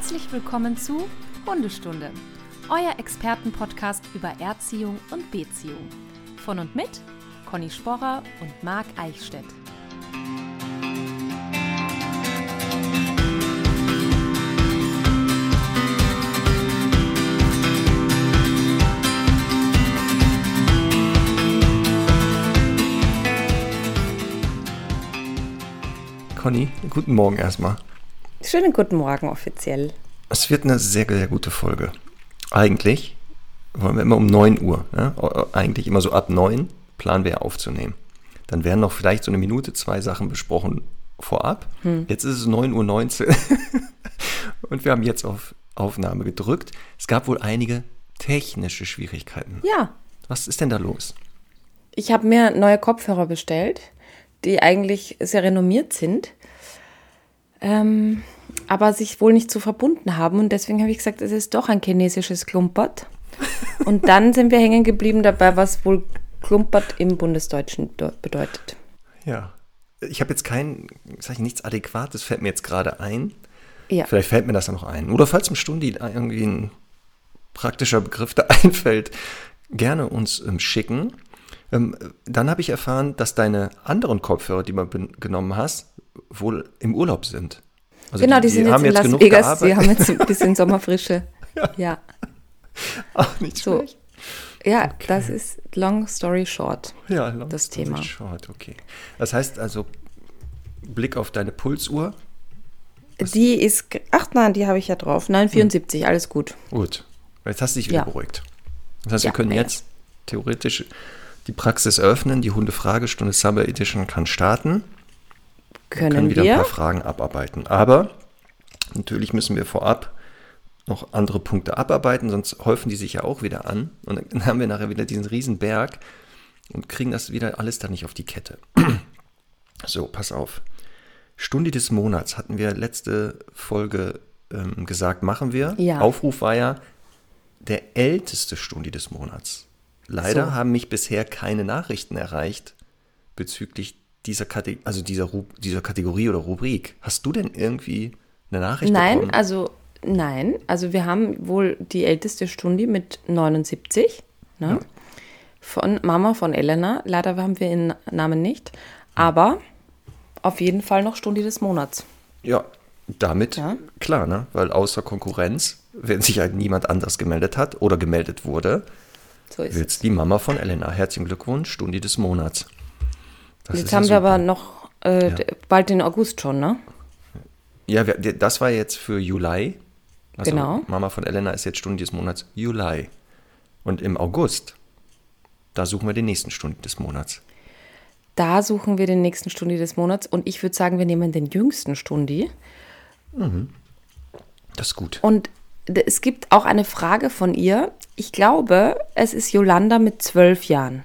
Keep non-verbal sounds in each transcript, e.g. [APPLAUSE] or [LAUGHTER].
Herzlich willkommen zu Hundestunde, euer Expertenpodcast über Erziehung und Beziehung. Von und mit Conny Sporrer und Marc Eichstädt. Conny, guten Morgen erstmal. Schönen guten Morgen offiziell. Es wird eine sehr, sehr gute Folge. Eigentlich wollen wir immer um 9 Uhr, ne? eigentlich immer so ab 9 planen wir aufzunehmen. Dann werden noch vielleicht so eine Minute, zwei Sachen besprochen vorab. Hm. Jetzt ist es 9.19 Uhr [LAUGHS] und wir haben jetzt auf Aufnahme gedrückt. Es gab wohl einige technische Schwierigkeiten. Ja. Was ist denn da los? Ich habe mir neue Kopfhörer bestellt, die eigentlich sehr renommiert sind ähm, aber sich wohl nicht so verbunden haben. Und deswegen habe ich gesagt, es ist doch ein chinesisches Klumpert. [LAUGHS] Und dann sind wir hängen geblieben dabei, was wohl Klumpert im Bundesdeutschen bedeutet. Ja, ich habe jetzt kein, sag ich, nichts Adäquates fällt mir jetzt gerade ein. Ja. Vielleicht fällt mir das ja noch ein. Oder falls im Stundi irgendwie ein praktischer Begriff da [LAUGHS] einfällt, gerne uns ähm, schicken. Ähm, dann habe ich erfahren, dass deine anderen Kopfhörer, die du genommen hast, wohl im Urlaub sind. Also genau, die, die, die sind jetzt in Las Vegas, die haben jetzt [LAUGHS] ein bisschen Sommerfrische. ja. ja. Auch nicht so. schlecht. Ja, okay. das ist long story short. Ja, long das story Thema. short, okay. Das heißt also, Blick auf deine Pulsuhr. Die ist, ach nein, die habe ich ja drauf. Nein, 74, hm. alles gut. Gut. Jetzt hast du dich wieder ja. beruhigt. Das heißt, ja, wir können ja. jetzt theoretisch die Praxis öffnen. Die Hunde-Fragestunde Summer Edition kann starten können, können wieder wir. ein paar Fragen abarbeiten. Aber natürlich müssen wir vorab noch andere Punkte abarbeiten, sonst häufen die sich ja auch wieder an. Und dann haben wir nachher wieder diesen riesen Berg und kriegen das wieder alles dann nicht auf die Kette. [CLEARS THROAT] so, pass auf. Stunde des Monats hatten wir letzte Folge ähm, gesagt, machen wir. Ja. Aufruf war ja der älteste Stunde des Monats. Leider so. haben mich bisher keine Nachrichten erreicht bezüglich dieser, Kate also dieser, dieser Kategorie oder Rubrik. Hast du denn irgendwie eine Nachricht nein, bekommen? Also, nein, also wir haben wohl die älteste Stunde mit 79, ne? Ja. Von Mama von Elena. Leider haben wir ihren Namen nicht, aber auf jeden Fall noch Stunde des Monats. Ja, damit ja. klar, ne? Weil außer Konkurrenz, wenn sich halt niemand anders gemeldet hat oder gemeldet wurde, so ist wird's die Mama von Elena. Herzlichen Glückwunsch, Stunde des Monats. Das jetzt haben ja wir aber noch äh, ja. bald den August schon, ne? Ja, wir, das war jetzt für Juli. Also genau. Mama von Elena ist jetzt Stunde des Monats Juli. Und im August, da suchen wir den nächsten Stunden des Monats. Da suchen wir den nächsten Stundi des Monats und ich würde sagen, wir nehmen den jüngsten Stundi. Mhm. Das ist gut. Und es gibt auch eine Frage von ihr. Ich glaube, es ist Yolanda mit zwölf Jahren.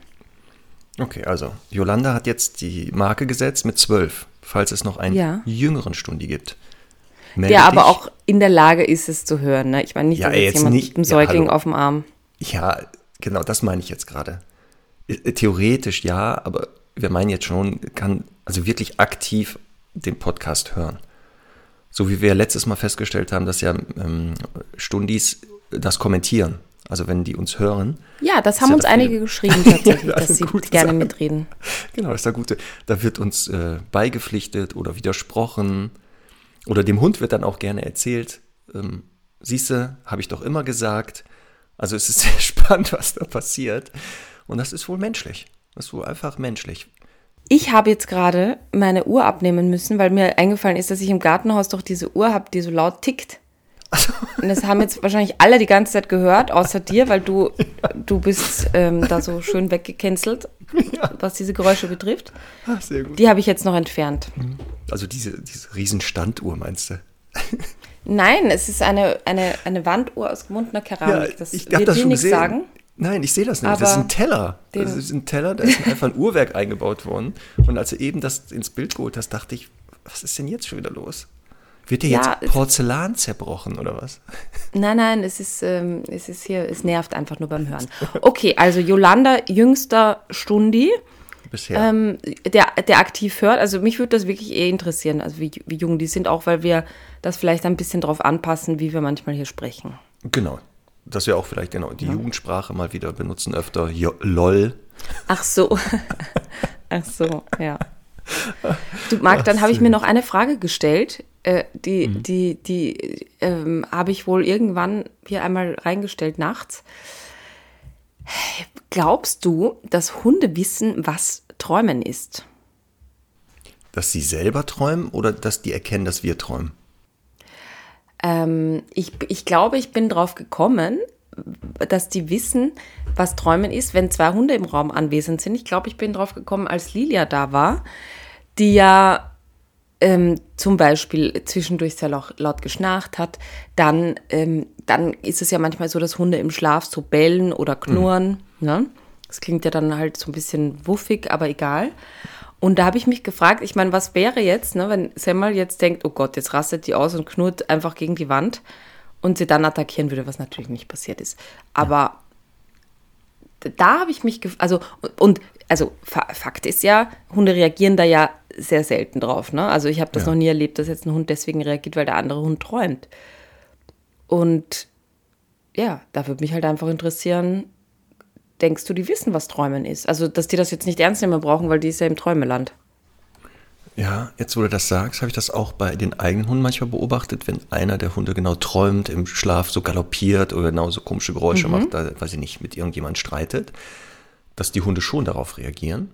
Okay, also Yolanda hat jetzt die Marke gesetzt mit zwölf, falls es noch einen ja. jüngeren Stundi gibt. Melde der aber auch in der Lage ist, es zu hören. Ne? Ich meine nicht, ja, dass jetzt jemand nicht, mit einem Säugling ja, auf dem Arm. Ja, genau, das meine ich jetzt gerade. Äh, theoretisch ja, aber wir meinen jetzt schon, kann also wirklich aktiv den Podcast hören. So wie wir letztes Mal festgestellt haben, dass ja ähm, Stundis das kommentieren. Also wenn die uns hören. Ja, das haben uns dafür, einige geschrieben [LAUGHS] tatsächlich, ja, dass sie gerne Sache. mitreden. Genau, das ist der gute. Da wird uns äh, beigepflichtet oder widersprochen. Oder dem Hund wird dann auch gerne erzählt, ähm, siehste, habe ich doch immer gesagt. Also es ist [LAUGHS] sehr spannend, was da passiert. Und das ist wohl menschlich. Das ist wohl einfach menschlich. Ich habe jetzt gerade meine Uhr abnehmen müssen, weil mir eingefallen ist, dass ich im Gartenhaus doch diese Uhr habe, die so laut tickt. [LAUGHS] Und das haben jetzt wahrscheinlich alle die ganze Zeit gehört, außer dir, weil du, [LAUGHS] du bist ähm, da so schön weggecancelt, ja. was diese Geräusche betrifft. Ach, sehr gut. Die habe ich jetzt noch entfernt. Mhm. Also diese, diese Riesenstanduhr meinst du? Nein, es ist eine, eine, eine Wanduhr aus gebundener Keramik. Ja, das ich habe das schon gesehen. Sagen. Nein, ich sehe das nicht. das ist ein Teller. Das ist ein Teller, da ist einfach ein Uhrwerk eingebaut worden. Und als du eben das ins Bild geholt hast, dachte ich, was ist denn jetzt schon wieder los? Wird dir ja, jetzt Porzellan zerbrochen oder was? Nein, nein, es ist, ähm, es ist hier, es nervt einfach nur beim Hören. Okay, also Yolanda, jüngster Stundi. bisher? Ähm, der, der aktiv hört, also mich würde das wirklich eh interessieren, also wie, wie jung die sind, auch weil wir das vielleicht ein bisschen drauf anpassen, wie wir manchmal hier sprechen. Genau. Dass wir auch vielleicht genau die Jugendsprache mal wieder benutzen, öfter jo, LOL. Ach so. [LAUGHS] Ach so, ja. [LAUGHS] Du, Marc, dann habe ich mir noch eine Frage gestellt. Äh, die Mhm. die, die ähm, habe ich wohl irgendwann hier einmal reingestellt nachts. Glaubst du, dass Hunde wissen, was Träumen ist? Dass sie selber träumen oder dass die erkennen, dass wir träumen? Ähm, ich, ich glaube, ich bin drauf gekommen, dass die wissen, was Träumen ist, wenn zwei Hunde im Raum anwesend sind. Ich glaube, ich bin drauf gekommen, als Lilia da war, die ja ähm, zum Beispiel zwischendurch sehr laut, geschnarcht hat. Dann, ähm, dann ist es ja manchmal so, dass Hunde im Schlaf so bellen oder knurren. Ne? Das klingt ja dann halt so ein bisschen wuffig, aber egal. Und da habe ich mich gefragt, ich meine, was wäre jetzt, ne, wenn Semmel jetzt denkt, oh Gott, jetzt rastet die aus und knurrt einfach gegen die Wand und sie dann attackieren würde, was natürlich nicht passiert ist. Aber da habe ich mich, also und also Fa- Fakt ist ja, Hunde reagieren da ja sehr selten drauf. Ne? Also ich habe das Ja. noch nie erlebt, dass jetzt ein Hund deswegen reagiert, weil der andere Hund träumt. Und ja, da würde mich halt einfach interessieren, denkst du, die wissen, was Träumen ist? Also, dass die das jetzt nicht ernst nehmen brauchen, weil die ist ja im Träumeland. Ja, jetzt wo du das sagst, habe ich das auch bei den eigenen Hunden manchmal beobachtet, wenn einer der Hunde genau träumt, im Schlaf so galoppiert oder genau so komische Geräusche macht, da, weiß ich nicht, mit irgendjemand streitet, dass die Hunde schon darauf reagieren,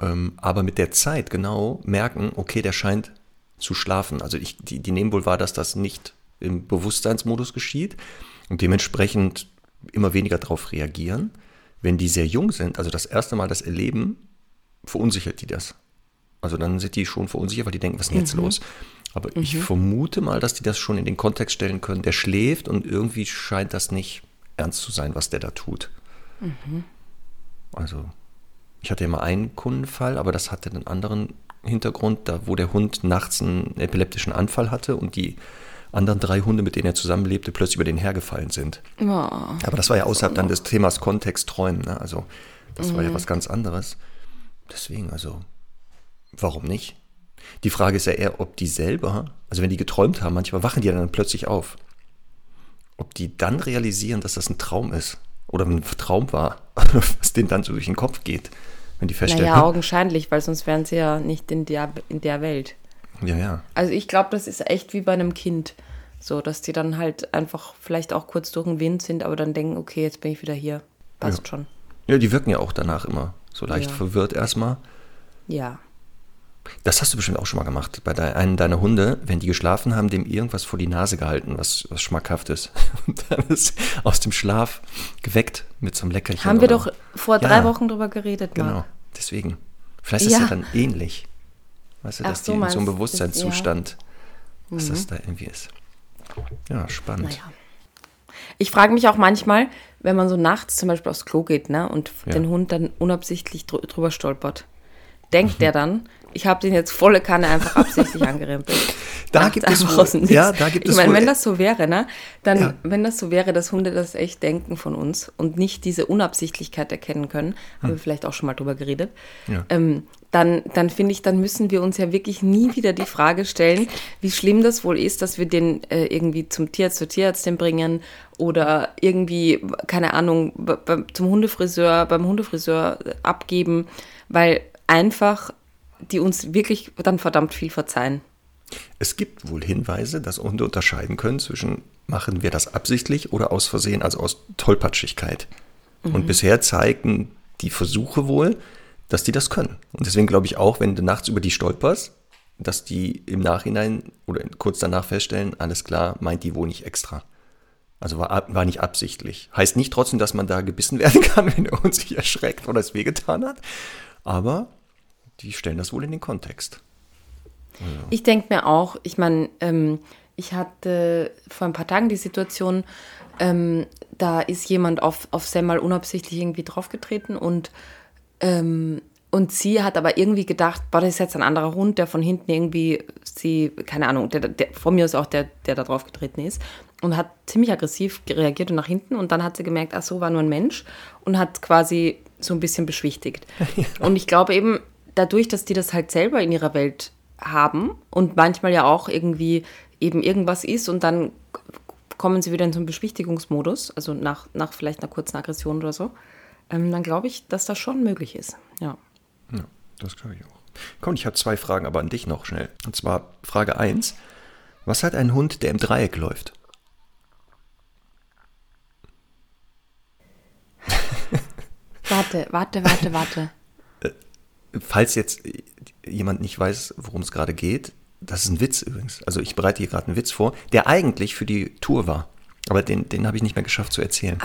ähm, aber mit der Zeit genau merken, okay, der scheint zu schlafen. Also ich, die, die nehmen wohl wahr, dass das nicht im Bewusstseinsmodus geschieht und dementsprechend immer weniger darauf reagieren. Wenn die sehr jung sind, also das erste Mal das erleben, verunsichert die das. Also dann sind die schon verunsichert, weil die denken, was ist denn jetzt los? Aber ich vermute mal, dass die das schon in den Kontext stellen können. Der schläft und irgendwie scheint das nicht ernst zu sein, was der da tut. Also ich hatte ja mal einen Kundenfall, aber das hatte einen anderen Hintergrund, da wo der Hund nachts einen epileptischen Anfall hatte und die anderen drei Hunde, mit denen er zusammenlebte, plötzlich über den hergefallen sind. Aber das war ja außerhalb dann des Themas Kontext Träumen. Ne? Also das war ja was ganz anderes. Deswegen, also, warum nicht? Die Frage ist ja eher, ob die selber, also wenn die geträumt haben, manchmal wachen die dann plötzlich auf. Ob die dann realisieren, dass das ein Traum ist oder ein Traum war, [LAUGHS] was denen dann so durch den Kopf geht, wenn die feststellen, Naja, augenscheinlich, weil sonst wären sie ja nicht in der, in der Welt. Ja, ja, Also ich glaube, das ist echt wie bei einem Kind. So, dass die dann halt einfach vielleicht auch kurz durch den Wind sind, aber dann denken, okay, jetzt bin ich wieder hier. Passt Ja. schon. ja, die wirken ja auch danach immer so leicht Ja. verwirrt erstmal. Ja. Das hast du bestimmt auch schon mal gemacht. Bei de einem deiner Hunde, wenn die geschlafen haben, dem irgendwas vor die Nase gehalten, was, was schmackhaft ist. [LAUGHS] Und dann ist aus dem Schlaf geweckt mit so einem Leckerchen. Haben wir doch vor Ja, drei Wochen drüber geredet, Genau, Marc. deswegen. Vielleicht ist es Ja. ja dann ähnlich. Weißt du, Ach dass so, die in so einem Bewusstseinszustand, dass das da irgendwie ist. Ja, spannend. Mhm. Naja. Ich frage mich auch manchmal, wenn man so nachts zum Beispiel aufs Klo geht ne, und Ja. den Hund dann unabsichtlich drü drüber stolpert, denkt der dann, ich habe den jetzt volle Kanne einfach absichtlich [LAUGHS] angerempelt. Da Macht gibt es wohl- ja, da gibt ich es meine, wohl- wenn das so wäre, ne, dann, Ja. wenn das so wäre, dass Hunde das echt denken von uns und nicht diese Unabsichtlichkeit erkennen können, haben wir vielleicht auch schon mal drüber geredet, Hm. Ja. ähm, dann, dann finde ich, dann müssen wir uns ja wirklich nie wieder die Frage stellen, wie schlimm das wohl ist, dass wir den äh, irgendwie zum Tierarzt, zur Tierärztin bringen oder irgendwie, keine Ahnung, zum Hundefriseur, beim Hundefriseur abgeben, weil einfach die uns wirklich dann verdammt viel verzeihen. Es gibt wohl Hinweise, dass Hunde unterscheiden können zwischen, machen wir das absichtlich oder aus Versehen, also aus Tollpatschigkeit. Mhm. Und bisher zeigen die Versuche wohl, dass die das können. Und deswegen glaube ich auch, wenn du nachts über die stolperst, dass die im Nachhinein oder kurz danach feststellen, alles klar, meint die wohl nicht extra. Also war, war nicht absichtlich. Heißt nicht trotzdem, dass man da gebissen [LAUGHS] werden kann, wenn der Hund sich erschreckt oder es wehgetan hat. Aber die stellen das wohl in den Kontext. Ich denke mir auch, ich meine, ähm, ich hatte vor ein paar Tagen die Situation, ähm, da ist jemand auf, auf Sam mal unabsichtlich irgendwie draufgetreten und, ähm, und sie hat aber irgendwie gedacht, boah, das ist jetzt ein anderer Hund, der von hinten irgendwie sie, keine Ahnung, der, der, von mir ist auch der, der da draufgetreten ist und hat ziemlich aggressiv reagiert und nach hinten und dann hat sie gemerkt, ach so, war nur ein Mensch und hat quasi so ein bisschen beschwichtigt. [LAUGHS] Und ich glaube eben, dadurch, dass die das halt selber in ihrer Welt haben und manchmal ja auch irgendwie eben irgendwas ist und dann kommen sie wieder in so einen Beschwichtigungsmodus, also nach, nach vielleicht einer kurzen Aggression oder so, ähm, dann glaube ich, dass das schon möglich ist. Ja. Ja, das glaube ich auch. Komm, ich habe zwei Fragen, aber an dich noch schnell. Und zwar Frage 1. Was hat ein Hund, der im Dreieck läuft? Warte, warte, warte, warte. Falls jetzt jemand nicht weiß, worum es gerade geht, das ist ein Witz übrigens. Also ich bereite hier gerade einen Witz vor, der eigentlich für die Tour war. Aber den, den habe ich nicht mehr geschafft zu erzählen.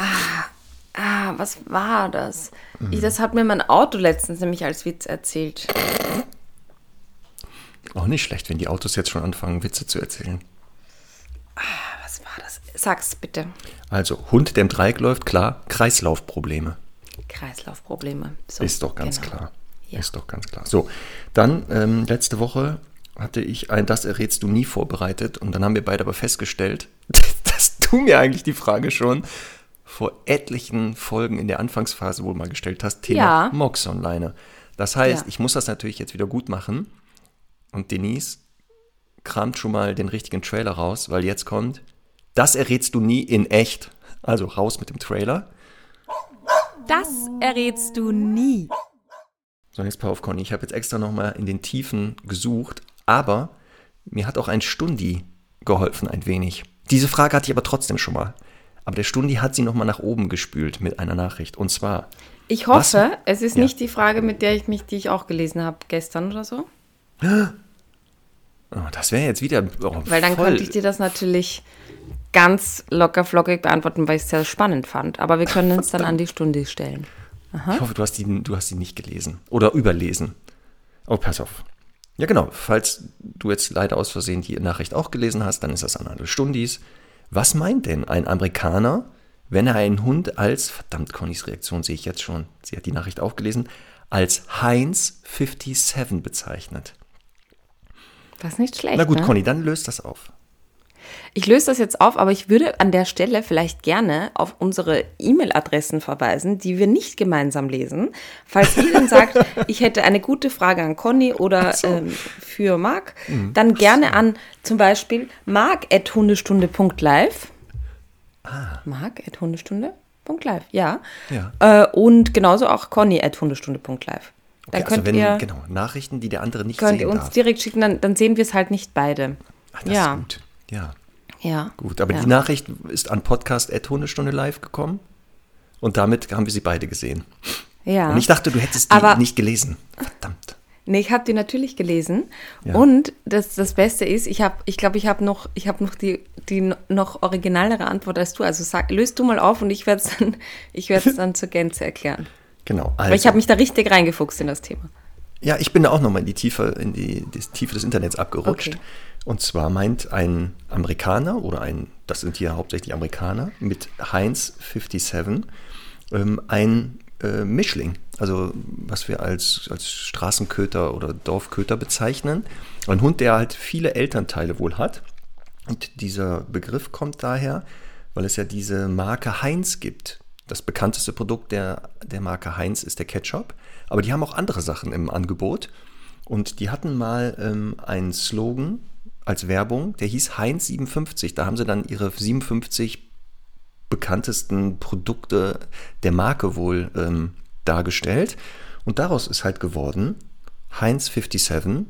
Ah, was war das? Ich, das hat mir mein Auto letztens nämlich als Witz erzählt. Auch nicht schlecht, wenn die Autos jetzt schon anfangen, Witze zu erzählen. Was war das? Sag's bitte. Also, Hund, der im Dreieck läuft, klar, Kreislaufprobleme. Kreislaufprobleme. So, Ist doch ganz genau. klar. Ja. Ist doch ganz klar. So, dann ähm, letzte Woche hatte ich ein Das errätst du nie vorbereitet und dann haben wir beide aber festgestellt, [LAUGHS] dass du mir eigentlich die Frage schon vor etlichen Folgen in der Anfangsphase wohl mal gestellt hast, Thema Ja. Mox Online. Das heißt, Ja. ich muss das natürlich jetzt wieder gut machen und Denise kramt schon mal den richtigen Trailer raus, weil jetzt kommt, das errätst du nie in echt. Also raus mit dem Trailer. Das errätst du nie. So, jetzt pass auf, Conny. Ich habe jetzt extra nochmal in den Tiefen gesucht, aber mir hat auch ein Stundi geholfen, ein wenig. Diese Frage hatte ich aber trotzdem schon mal. Aber der Stundi hat sie nochmal nach oben gespült mit einer Nachricht. Und zwar, Ich hoffe, Was? es ist Ja. nicht die Frage, mit der ich mich, die ich auch gelesen habe gestern oder so. oh, das wäre jetzt wieder. Oh, Weil dann voll. könnte ich dir das natürlich ganz locker flockig beantworten, weil ich es sehr spannend fand. Aber wir können uns dann an die Stunde stellen. Ich hoffe, du hast, die, du hast die nicht gelesen. Oder überlesen. Oh, pass auf. Ja, genau. Falls du jetzt leider aus Versehen die Nachricht auch gelesen hast, dann ist das an alle Stundis. Was meint denn ein Amerikaner, wenn er einen Hund als, verdammt, Connys Reaktion sehe ich jetzt schon, sie hat die Nachricht auch gelesen, als Heinz 57 bezeichnet? Das ist nicht schlecht. Na gut, ne? Conny, dann löst das auf. Ich löse das jetzt auf, aber ich würde an der Stelle vielleicht gerne auf unsere E-Mail-Adressen verweisen, die wir nicht gemeinsam lesen. Falls ihr denn sagt, [LAUGHS] ich hätte eine gute Frage an Conny oder ähm, für Marc, Mhm. dann gerne an zum Beispiel mark.hundestunde.live. Ah. Mark.hundestunde.live, ja. Ja. Äh, und genauso auch conny.hundestunde.live. Dann Okay, könnt also wenn, ihr, genau, Nachrichten, die der andere nicht könnt sehen ihr uns darf. direkt schicken, dann, dann sehen wir es halt nicht beide. Ach, das ja. ist gut. Ja, Ja. gut. Aber ja. die Nachricht ist an Podcast.hundestunde live gekommen. Und damit haben wir sie beide gesehen. Ja. Und ich dachte, du hättest die Aber- nicht gelesen. Verdammt. Nee, ich habe die natürlich gelesen. Ja. Und das, das Beste ist, ich habe, ich glaube, ich habe noch, ich habe noch die, die noch originalere Antwort als du. Also sag, löst du mal auf und ich werde es dann, ich werde es [LAUGHS] dann zur Gänze erklären. Genau. Also, Weil ich habe mich da richtig reingefuchst in das Thema. Ja, ich bin da auch nochmal in die Tiefe, in die, die Tiefe des Internets abgerutscht. Okay. Und zwar meint ein Amerikaner oder ein, das sind hier hauptsächlich Amerikaner, mit Heinz 57 ähm, ein äh, Mischling. Also was wir als, als Straßenköter oder Dorfköter bezeichnen. Ein Hund, der halt viele Elternteile wohl hat. Und dieser Begriff kommt daher, weil es ja diese Marke Heinz gibt. Das bekannteste Produkt der, der Marke Heinz ist der Ketchup. Aber die haben auch andere Sachen im Angebot. Und die hatten mal ähm, einen Slogan als Werbung, der hieß Heinz 57. Da haben sie dann ihre 57 bekanntesten Produkte der Marke wohl ähm, dargestellt. Und daraus ist halt geworden Heinz 57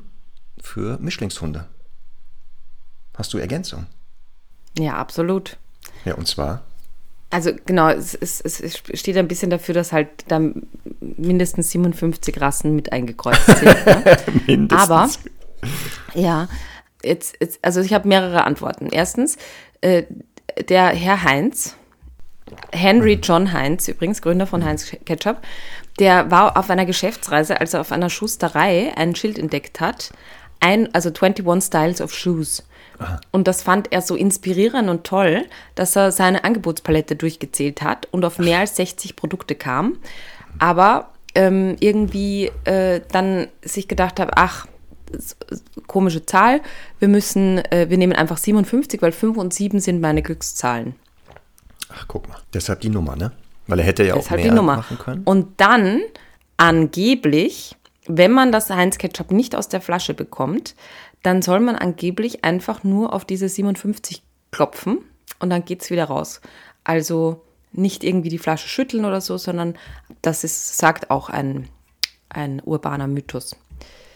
für Mischlingshunde. Hast du Ergänzung? Ja, absolut. Ja, und zwar? Also genau, es, es, es steht ein bisschen dafür, dass halt da mindestens 57 Rassen mit eingekreuzt sind. [LAUGHS] Ne? Mindestens. Aber ja, jetzt, jetzt also ich habe mehrere Antworten. Erstens, äh, der Herr Heinz, Henry John Heinz, übrigens Gründer von Heinz Ketchup, der war auf einer Geschäftsreise, als er auf einer Schusterei ein Schild entdeckt hat, ein, also 21 Styles of Shoes. Und das fand er so inspirierend und toll, dass er seine Angebotspalette durchgezählt hat und auf mehr als 60 Produkte kam. Aber ähm, irgendwie äh, dann sich gedacht hat, ach, komische Zahl, wir müssen, äh, wir nehmen einfach 57, weil 5 und 7 sind meine Glückszahlen. Ach, guck mal. Deshalb die Nummer, ne? Weil er hätte ja Das auch mehr die Nummer. machen können. Und dann angeblich, wenn man das Heinz Ketchup nicht aus der Flasche bekommt, dann soll man angeblich einfach nur auf diese 57 klopfen und dann geht es wieder raus. Also nicht irgendwie die Flasche schütteln oder so, sondern das ist, sagt auch ein, ein urbaner Mythos.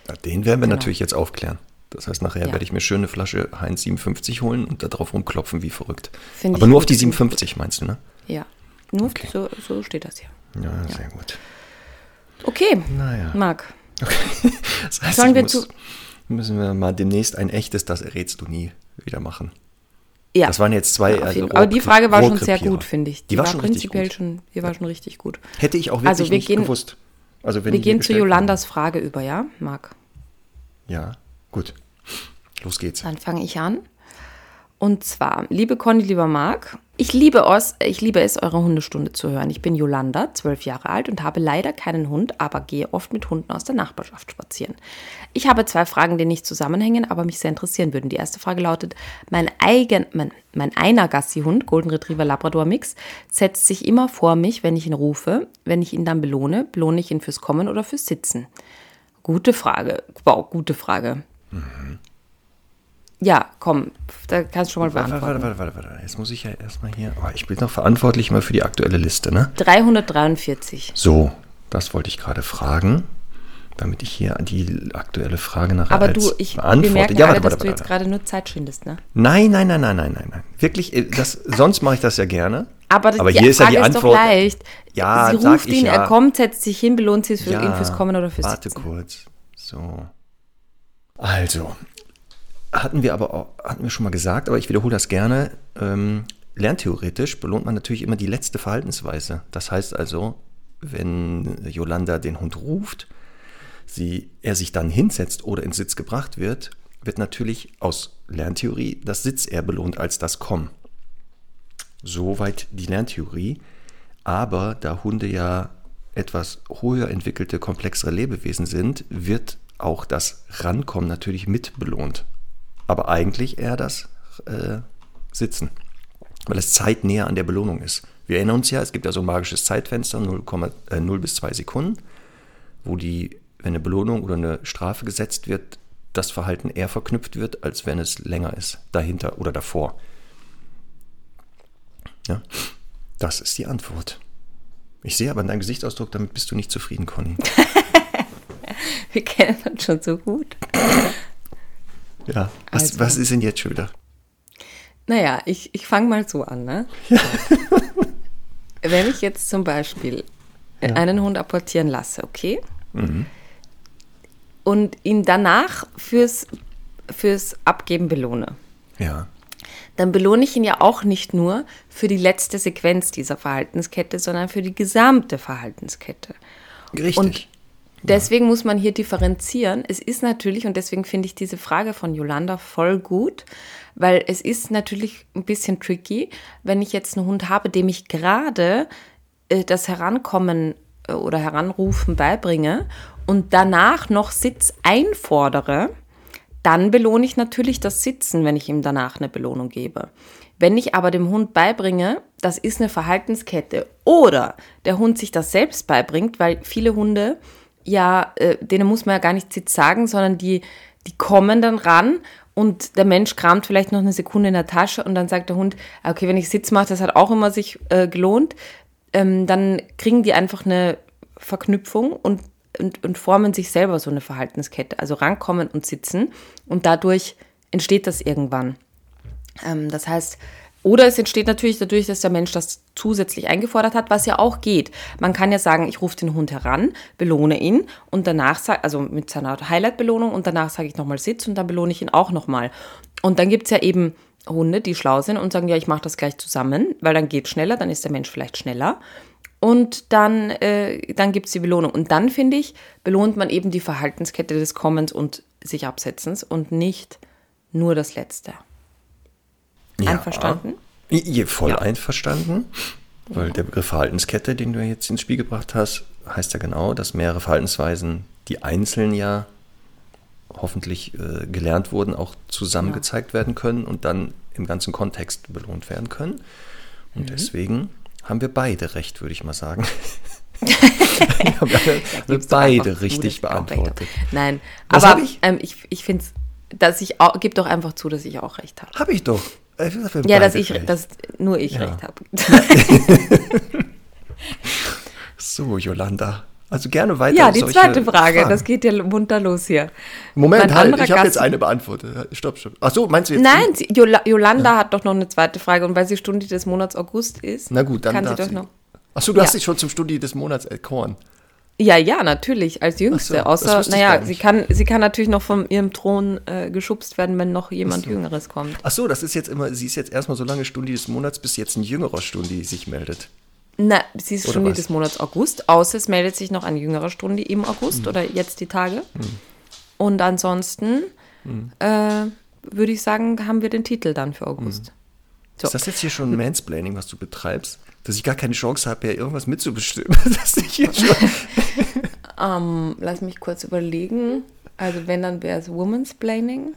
Ja, den werden wir natürlich jetzt aufklären. Das heißt, nachher Genau. Ja. werde ich mir schöne Flasche Heinz 57 holen und da drauf rumklopfen wie verrückt. Find Aber nur auf die 57 meinst du, ne? Ja, nur Okay. so, so steht das hier. Ja, sehr gut. Okay, Naja. Marc. [LAUGHS] Das heißt, Sollen wir zu- müssen wir mal demnächst ein echtes, das errätst du nie, wieder machen. Ja. Das waren jetzt zwei. Ja, also Fall. Aber die Frage war schon sehr gut, finde ich. Die, war, schon richtig prinzipiell gut. schon, die war schon richtig gut. Hätte ich auch wirklich Also wir nicht gehen- gewusst. Also wenn Wir die gehen zu Jolandas Frage über, ja, Marc? Ja, gut. Los geht's. Dann fange ich an. Und zwar, liebe Conny, lieber Marc, ich liebe, es, ich liebe es, eure Hundestunde zu hören. Ich bin Jolanda, zwölf Jahre alt und habe leider keinen Hund, aber gehe oft mit Hunden aus der Nachbarschaft spazieren. Ich habe zwei Fragen, die nicht zusammenhängen, aber mich sehr interessieren würden. Die erste Frage lautet, mein, eigen, mein, mein einer Gassi-Hund, Golden Retriever Labrador Mix, setzt sich immer vor mich, wenn ich ihn rufe. Wenn ich ihn dann belohne, belohne ich ihn fürs Kommen oder fürs Sitzen? Gute Frage. Wow, gute Frage. Ja, komm, da kannst du schon mal Warte, beantworten. warte, warte, warte, warte. Jetzt muss ich ja erstmal hier. Oh, ich bin noch verantwortlich mal für die aktuelle Liste, ne? 343. So, das wollte ich gerade fragen, damit ich hier die aktuelle Frage nachher Aber du, ich, beantworte. merken Ja, alle, warte, dass warte, du jetzt warte. gerade nur Zeit schindest, ne? Nein, nein, nein, nein, nein, nein, nein. Wirklich, äh, das, sonst mache ich das ja gerne. Aber, das, Aber hier ist ja die ist Antwort. doch leicht. Ja, Sie ruft ihn, ja. er kommt, setzt sich hin, belohnt sie für Ja, ihn fürs Kommen oder fürs Warte Sitzen. kurz. So. Also, hatten wir aber auch, hatten wir schon mal gesagt, aber ich wiederhole das gerne. Ähm, lerntheoretisch belohnt man natürlich immer die letzte Verhaltensweise. Das heißt also, wenn Yolanda den Hund ruft, sie, er sich dann hinsetzt oder ins Sitz gebracht wird, wird natürlich aus Lerntheorie das Sitz eher belohnt als das Kommen. Soweit die Lerntheorie. Aber da Hunde ja etwas höher entwickelte, komplexere Lebewesen sind, wird auch das Rankommen natürlich mit belohnt. Aber eigentlich eher das äh, Sitzen, weil es zeitnäher an der Belohnung ist. Wir erinnern uns ja, es gibt ja so ein magisches Zeitfenster, 0, äh, 0 bis 2 Sekunden, wo die, wenn eine Belohnung oder eine Strafe gesetzt wird, das Verhalten eher verknüpft wird, als wenn es länger ist, dahinter oder davor. Ja, das ist die Antwort. Ich sehe aber in deinem Gesichtsausdruck, damit bist du nicht zufrieden, Conny. [LAUGHS] Wir kennen uns schon so gut. Ja, was, Also. was ist denn jetzt schon wieder? Naja, ich, ich fange mal so an, ne? [LAUGHS] Wenn ich jetzt zum Beispiel einen Hund apportieren lasse, okay? Und ihn danach fürs, fürs Abgeben belohne. Ja, dann belohne ich ihn ja auch nicht nur für die letzte Sequenz dieser Verhaltenskette, sondern für die gesamte Verhaltenskette. richtig. Und deswegen muss man hier differenzieren. Es ist natürlich, und deswegen finde ich diese Frage von Yolanda voll gut, weil es ist natürlich ein bisschen tricky, wenn ich jetzt einen Hund habe, dem ich gerade äh, das Herankommen äh, oder Heranrufen beibringe und danach noch Sitz einfordere, dann belohne ich natürlich das Sitzen, wenn ich ihm danach eine Belohnung gebe. Wenn ich aber dem Hund beibringe, das ist eine Verhaltenskette oder der Hund sich das selbst beibringt, weil viele Hunde, ja, äh, denen muss man ja gar nicht Sitz sagen, sondern die, die kommen dann ran und der Mensch kramt vielleicht noch eine Sekunde in der Tasche und dann sagt der Hund, okay, wenn ich Sitz mache, das hat auch immer sich äh, gelohnt, ähm, dann kriegen die einfach eine Verknüpfung und, und, und formen sich selber so eine Verhaltenskette. Also rankommen und sitzen und dadurch entsteht das irgendwann. Ähm, das heißt, oder es entsteht natürlich dadurch, dass der Mensch das zusätzlich eingefordert hat, was ja auch geht. Man kann ja sagen, ich rufe den Hund heran, belohne ihn und danach, sag, also mit seiner Highlight-Belohnung und danach sage ich nochmal Sitz und dann belohne ich ihn auch nochmal. Und dann gibt es ja eben Hunde, die schlau sind und sagen, ja, ich mache das gleich zusammen, weil dann geht schneller, dann ist der Mensch vielleicht schneller. Und dann, äh, dann gibt es die Belohnung. Und dann, finde ich, belohnt man eben die Verhaltenskette des Kommens und sich Absetzens und nicht nur das Letzte. Ja. Einverstanden? Voll Ja. einverstanden. Weil der Begriff Verhaltenskette, den du jetzt ins Spiel gebracht hast, heißt ja genau, dass mehrere Verhaltensweisen, die einzeln ja hoffentlich äh, gelernt wurden, auch zusammen Ja. gezeigt werden können und dann im ganzen Kontext belohnt werden können. Und Mhm. deswegen haben wir beide recht, würde ich mal sagen. [LAUGHS] wir haben wir beide richtig beantwortet. Nein, Was aber ich? ähm, ich, ich finde es, dass ich auch, gib doch einfach zu, dass ich auch recht habe. Habe ich doch. Äh, haben Ja, dass ich, recht. dass nur ich Ja. recht habe. [LAUGHS] So, Jolanda. Also gerne weiter. Ja, die zweite Frage, Fragen. das geht ja munter los hier. Moment, halt, ich habe jetzt eine beantwortet. Stopp, stopp. Ach so, meinst du jetzt? Nein, sie, Jola, Jolanda hat doch noch eine zweite Frage und weil sie Stunde des Monats August ist, Na gut, dann kann sie doch sie. noch. Ach so, du Ja. hast dich schon zum Studi des Monats erkoren. Ja, ja, natürlich, als Jüngste. So, Außer, naja, sie kann, sie kann natürlich noch von ihrem Thron äh, geschubst werden, wenn noch jemand so. Jüngeres kommt. Ach so, das ist jetzt immer, sie ist jetzt erstmal so lange Studi des Monats, bis jetzt ein jüngerer Studi sich meldet. Na, sie ist Oder Stunde was? des Monats August, außer es meldet sich noch eine jüngere Stunde im August Hm. oder jetzt die Tage. Und ansonsten Hm. äh, würde ich sagen, haben wir den Titel dann für August. So. Ist das jetzt hier schon Mansplaining, was du betreibst? Dass ich gar keine Chance habe, ja irgendwas mitzubestimmen. [LAUGHS] Dass ich hier schon [LAUGHS] Ähm, lass mich kurz überlegen. Also wenn, dann wäre es Woman's Planning.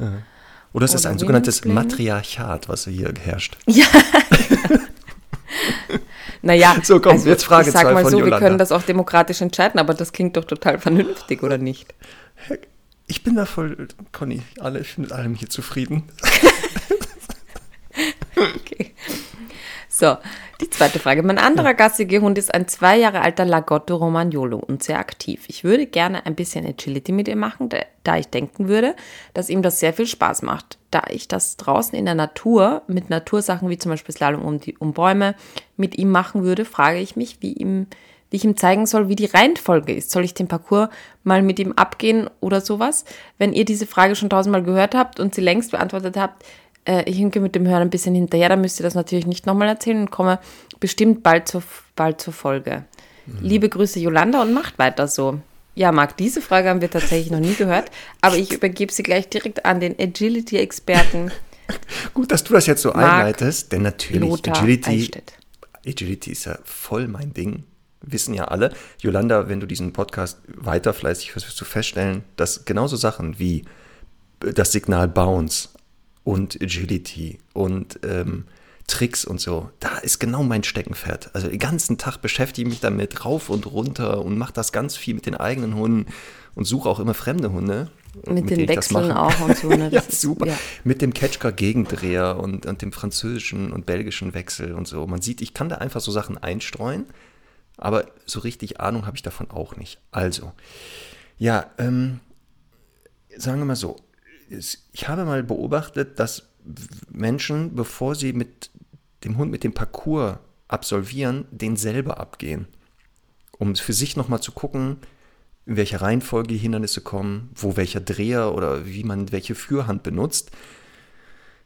Oder ist das Oder ein sogenanntes? Matriarchat, was hier herrscht? [LAUGHS] Naja, So, komm, jetzt Frage ich sag mal so, wir Jolanda. können das auch demokratisch entscheiden, aber das klingt doch total vernünftig, oder nicht? Ich bin da voll, Conny, alle, ich bin mit allem hier zufrieden. Okay. So, die zweite Frage. Mein anderer gassige Hund ist ein zwei Jahre alter Lagotto Romagnolo und sehr aktiv. Ich würde gerne ein bisschen Agility mit ihm machen, da, da ich denken würde, dass ihm das sehr viel Spaß macht. Da ich das draußen in der Natur mit Natursachen wie zum Beispiel Slalom um, die, um Bäume mit ihm machen würde, frage ich mich, wie, ihm, wie ich ihm zeigen soll, wie die Reihenfolge ist. Soll ich den Parcours mal mit ihm abgehen oder sowas? Wenn ihr diese Frage schon tausendmal gehört habt und sie längst beantwortet habt, äh, ich hinke mit dem Hören ein bisschen hinterher, dann müsst ihr das natürlich nicht nochmal erzählen und komme bestimmt bald zur, bald zur Folge. Liebe Grüße, Jolanda, und macht weiter so. Ja, Marc, diese Frage haben wir tatsächlich noch nie gehört, aber ich übergebe sie gleich direkt an den Agility-Experten [LAUGHS] Gut, dass du das jetzt so Marc einleitest, denn natürlich, Lothar Agility. Agility ist ja voll mein Ding. Wissen ja alle. Jolanda, wenn du diesen Podcast weiter fleißig hörst, wirst du feststellen, dass genauso Sachen wie das Signal Bounce und Agility und ähm, Tricks und so, da ist genau mein Steckenpferd. Also den ganzen Tag beschäftige ich mich damit rauf und runter und mache das ganz viel mit den eigenen Hunden und suche auch immer fremde Hunde. Mit, den ich das Wechseln auch und so. Ne? [LAUGHS] ja, Das ist- super. ja. Mit dem Ketchka Gegendreher und, und dem französischen und belgischen Wechsel und so. Man sieht, ich kann da einfach so Sachen einstreuen, aber so richtig Ahnung habe ich davon auch nicht. Also, ja, ähm, sagen wir mal so, ich habe mal beobachtet, dass Menschen, bevor sie mit dem Hund mit dem Parcours absolvieren, den selber abgehen. Um für sich nochmal zu gucken, in welcher Reihenfolge die Hindernisse kommen, wo welcher Dreher oder wie man welche Führhand benutzt.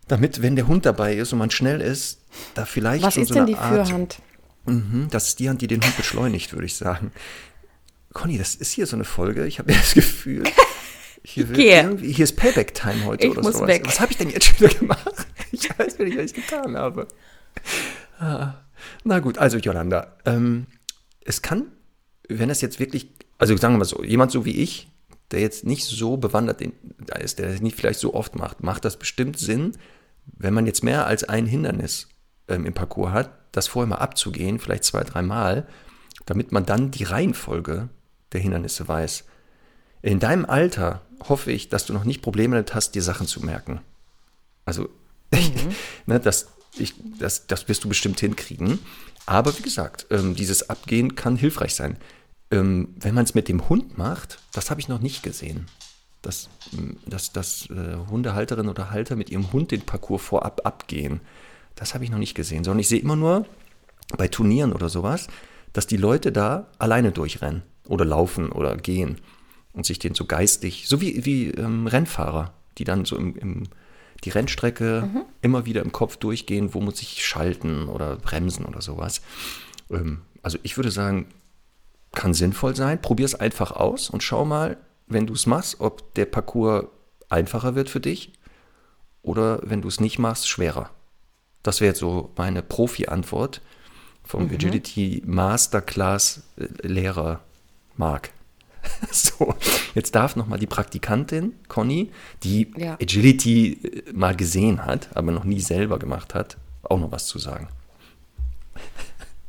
Damit, wenn der Hund dabei ist und man schnell ist, da vielleicht Was ist so denn eine die Art, Führhand? Mhm, das ist die Hand, die den Hund beschleunigt, würde ich sagen. Conny, das ist hier so eine Folge. Ich habe ja [LAUGHS] das Gefühl, hier, hier ist Payback-Time heute Ich oder muss sowas. weg. Was habe ich denn jetzt schon wieder gemacht? [LAUGHS] Ich weiß nicht, was ich getan habe. Ah, Na gut, also Jolanda, ähm, es kann, wenn es jetzt wirklich, also sagen wir mal so, jemand so wie ich, der jetzt nicht so bewandert ist, der das nicht vielleicht so oft macht, macht das bestimmt Sinn, wenn man jetzt mehr als ein Hindernis ähm, im Parcours hat, das vorher mal abzugehen, vielleicht zwei, dreimal, damit man dann die Reihenfolge der Hindernisse weiß. In deinem Alter hoffe ich, dass du noch nicht Probleme damit hast, dir Sachen zu merken. Also, [LAUGHS] ne, das, ich, das, das wirst du bestimmt hinkriegen. Aber wie gesagt, ähm, dieses Abgehen kann hilfreich sein. Ähm, wenn man es mit dem Hund macht, das habe ich noch nicht gesehen. Dass, ähm, dass, dass äh, Hundehalterinnen oder Halter mit ihrem Hund den Parcours vorab abgehen. Das habe ich noch nicht gesehen, sondern ich sehe immer nur bei Turnieren oder sowas, dass die Leute da alleine durchrennen oder laufen oder gehen und sich den so geistig, so wie, wie ähm, Rennfahrer, die dann so im, im, die Rennstrecke immer wieder im Kopf durchgehen, wo muss ich schalten oder bremsen oder sowas. Ähm, also ich würde sagen, kann sinnvoll sein. Probier es einfach aus und schau mal, wenn du es machst, ob der Parcours einfacher wird für dich oder wenn du es nicht machst, schwerer. Das wäre jetzt so meine Profi-Antwort vom Agility Masterclass Lehrer Marc. [LAUGHS] So, jetzt darf nochmal die Praktikantin Conny, die Ja. Agility äh, mal gesehen hat, aber noch nie selber gemacht hat, auch noch was zu sagen.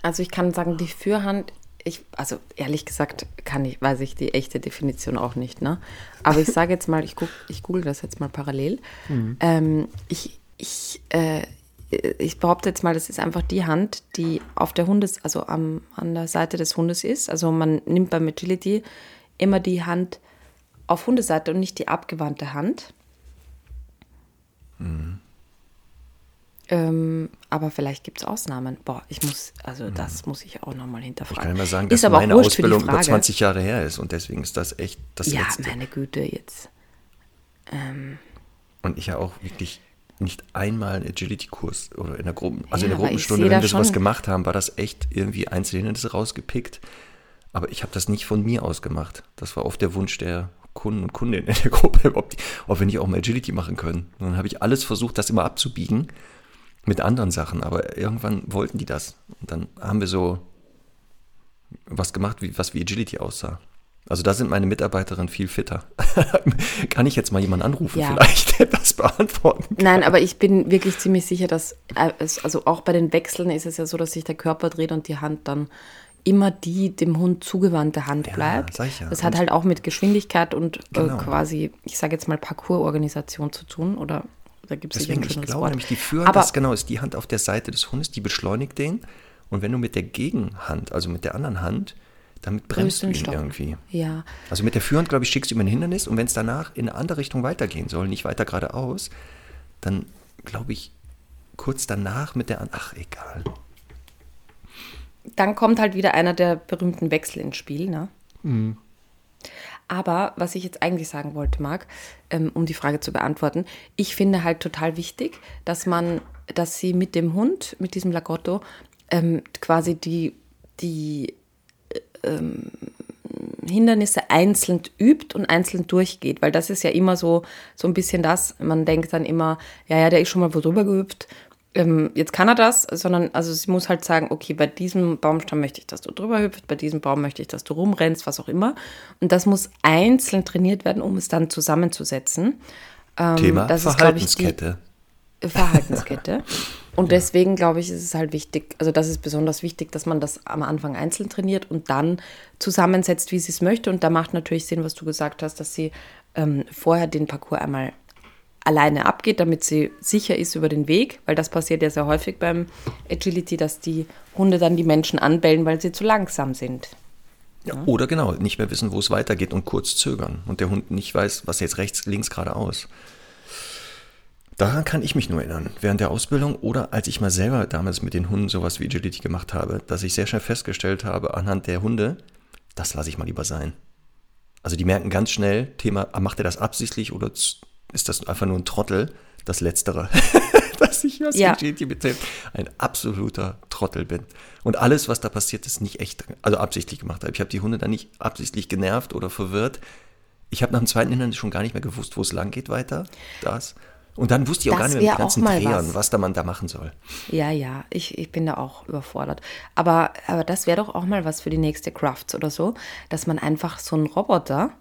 Also ich kann sagen, die Fürhand, ich, also ehrlich gesagt, kann ich, weiß ich die echte Definition auch nicht, ne? Aber ich sage jetzt mal, ich, guck, ich google das jetzt mal parallel. Mhm. Ähm, ich, ich, äh, ich behaupte jetzt mal, das ist einfach die Hand, die auf der Hundes, also am, an der Seite des Hundes ist. Also man nimmt beim Agility immer die Hand auf Hundeseite und nicht die abgewandte Hand. Mhm. Ähm, aber vielleicht gibt es Ausnahmen. Boah, ich muss, also mhm. das muss ich auch nochmal hinterfragen. Ich kann immer sagen, dass ist meine Ausbildung über 20 Jahre her ist und deswegen ist das echt das ja, Letzte. Ja, meine Güte, jetzt. Ähm. Und ich ja auch wirklich nicht einmal einen Agility-Kurs oder in der Gruppen, also ja, in der Gruppenstunde, wenn wir sowas gemacht haben, war das echt irgendwie Einzelhindernisse rausgepickt. Aber ich habe das nicht von mir aus gemacht. Das war oft der Wunsch der Kunden und Kundinnen in der [LAUGHS] Gruppe, ob, die, ob wir nicht auch mal Agility machen können. Und dann habe ich alles versucht, das immer abzubiegen mit anderen Sachen, aber irgendwann wollten die das. Und dann haben wir so was gemacht, wie, was wie Agility aussah. Also da sind meine Mitarbeiterinnen viel fitter. [LAUGHS] kann ich jetzt mal jemanden anrufen, ja. vielleicht, der das beantworten kann? Nein, aber ich bin wirklich ziemlich sicher, dass, es, also auch bei den Wechseln ist es ja so, dass sich der Körper dreht und die Hand dann immer die dem Hund zugewandte Hand bleibt. Ja, ja. Das hat halt auch mit Geschwindigkeit und äh, genau. äh, quasi, ich sage jetzt mal, Parcoursorganisation zu tun oder da gibt es Deswegen, ich glaube Wort. nämlich, die führen Aber das genau, ist die Hand auf der Seite des Hundes, die beschleunigt den. Und wenn du mit der Gegenhand, also mit der anderen Hand, damit bremst du ihn Stopp. irgendwie. Ja. Also mit der Führhand, glaube ich, schickst du über ein Hindernis und wenn es danach in eine andere Richtung weitergehen soll, nicht weiter geradeaus, dann glaube ich, kurz danach mit der, ach egal. Dann kommt halt wieder einer der berühmten Wechsel ins Spiel, ne? Mhm. Aber was ich jetzt eigentlich sagen wollte, Marc, ähm, um die Frage zu beantworten, ich finde halt total wichtig, dass man, dass sie mit dem Hund, mit diesem Lagotto, ähm, quasi die, die äh, ähm, Hindernisse einzeln übt und einzeln durchgeht, weil das ist ja immer so, so ein bisschen das, man denkt dann immer, ja, ja, der ist schon mal wo drüber geübt ähm, jetzt kann er das, sondern also sie muss halt sagen, okay, bei diesem Baumstamm möchte ich, dass du drüber hüpfst, bei diesem Baum möchte ich, dass du rumrennst, was auch immer. Und das muss einzeln trainiert werden, um es dann zusammenzusetzen. Ähm, Thema Verhaltenskette. Ist, die Verhaltenskette. [LAUGHS] Und ja. deswegen glaube ich, ist es halt wichtig, also das ist besonders wichtig, dass man das am Anfang einzeln trainiert und dann zusammensetzt, wie sie es möchte. Und da macht natürlich Sinn, was du gesagt hast, dass sie ähm, vorher den Parcours einmal alleine abgeht, damit sie sicher ist über den Weg, weil das passiert ja sehr häufig beim Agility, dass die Hunde dann die Menschen anbellen, weil sie zu langsam sind. Ja, oder genau, nicht mehr wissen, wo es weitergeht und kurz zögern und der Hund nicht weiß, was jetzt rechts, links, geradeaus. Daran kann ich mich nur erinnern, während der Ausbildung oder als ich mal selber damals mit den Hunden sowas wie Agility gemacht habe, dass ich sehr schnell festgestellt habe, anhand der Hunde, das lasse ich mal lieber sein. Also die merken ganz schnell, Thema, macht er das absichtlich oder ist das einfach nur ein Trottel, das Letztere. [LAUGHS] dass ich, was ja. Gigi betrifft, ein absoluter Trottel bin. Und alles, was da passiert, ist nicht echt, also absichtlich gemacht habe. Ich habe die Hunde dann nicht absichtlich genervt oder verwirrt. Ich habe nach dem zweiten Hindernis schon gar nicht mehr gewusst, wo es lang geht weiter. Das. Und dann wusste ich auch das gar nicht mehr mit ganzen Drehern, was. was da man da machen soll. Ja, ja, ich, ich bin da auch überfordert. Aber, aber das wäre doch auch mal was für die nächste Crafts oder so, dass man einfach so einen Roboter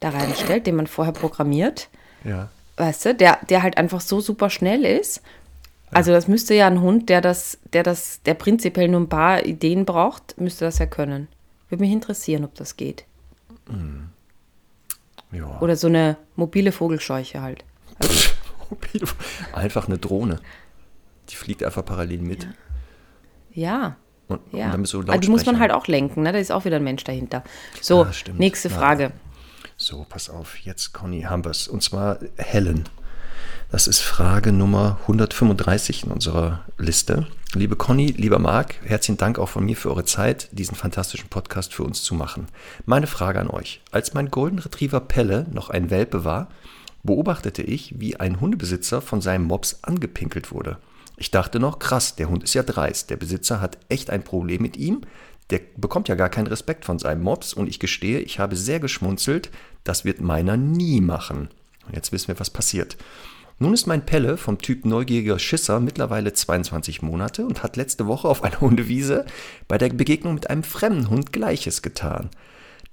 da reinstellt, den man vorher programmiert. Ja weißt du, der, der halt einfach so super schnell ist. Also das müsste ja ein Hund, der das, der das, der prinzipiell nur ein paar Ideen braucht, müsste das ja können. Würde mich interessieren, ob das geht. Mhm. Ja. Oder so eine mobile Vogelscheuche halt. [LAUGHS] Also einfach eine Drohne. Die fliegt einfach parallel mit. Ja. Und, ja. Und dann so Aber die muss man halt auch lenken, ne? Da ist auch wieder ein Mensch dahinter. So, ja, nächste Frage. So, pass auf, jetzt Conny Hambers. Und zwar Helen. Das ist Frage Nummer 135 in unserer Liste. Liebe Conny, lieber Marc, herzlichen Dank auch von mir für eure Zeit, diesen fantastischen Podcast für uns zu machen. Meine Frage an euch. Als mein Golden Retriever Pelle noch ein Welpe war, beobachtete ich, wie ein Hundebesitzer von seinem Mops angepinkelt wurde. Ich dachte noch, krass, der Hund ist ja dreist. Der Besitzer hat echt ein Problem mit ihm. Der bekommt ja gar keinen Respekt von seinem Mops und ich gestehe, ich habe sehr geschmunzelt, das wird meiner nie machen. Und jetzt wissen wir, was passiert. Nun ist mein Pelle vom Typ neugieriger Schisser mittlerweile 22 Monate und hat letzte Woche auf einer Hundewiese bei der Begegnung mit einem fremden Hund Gleiches getan.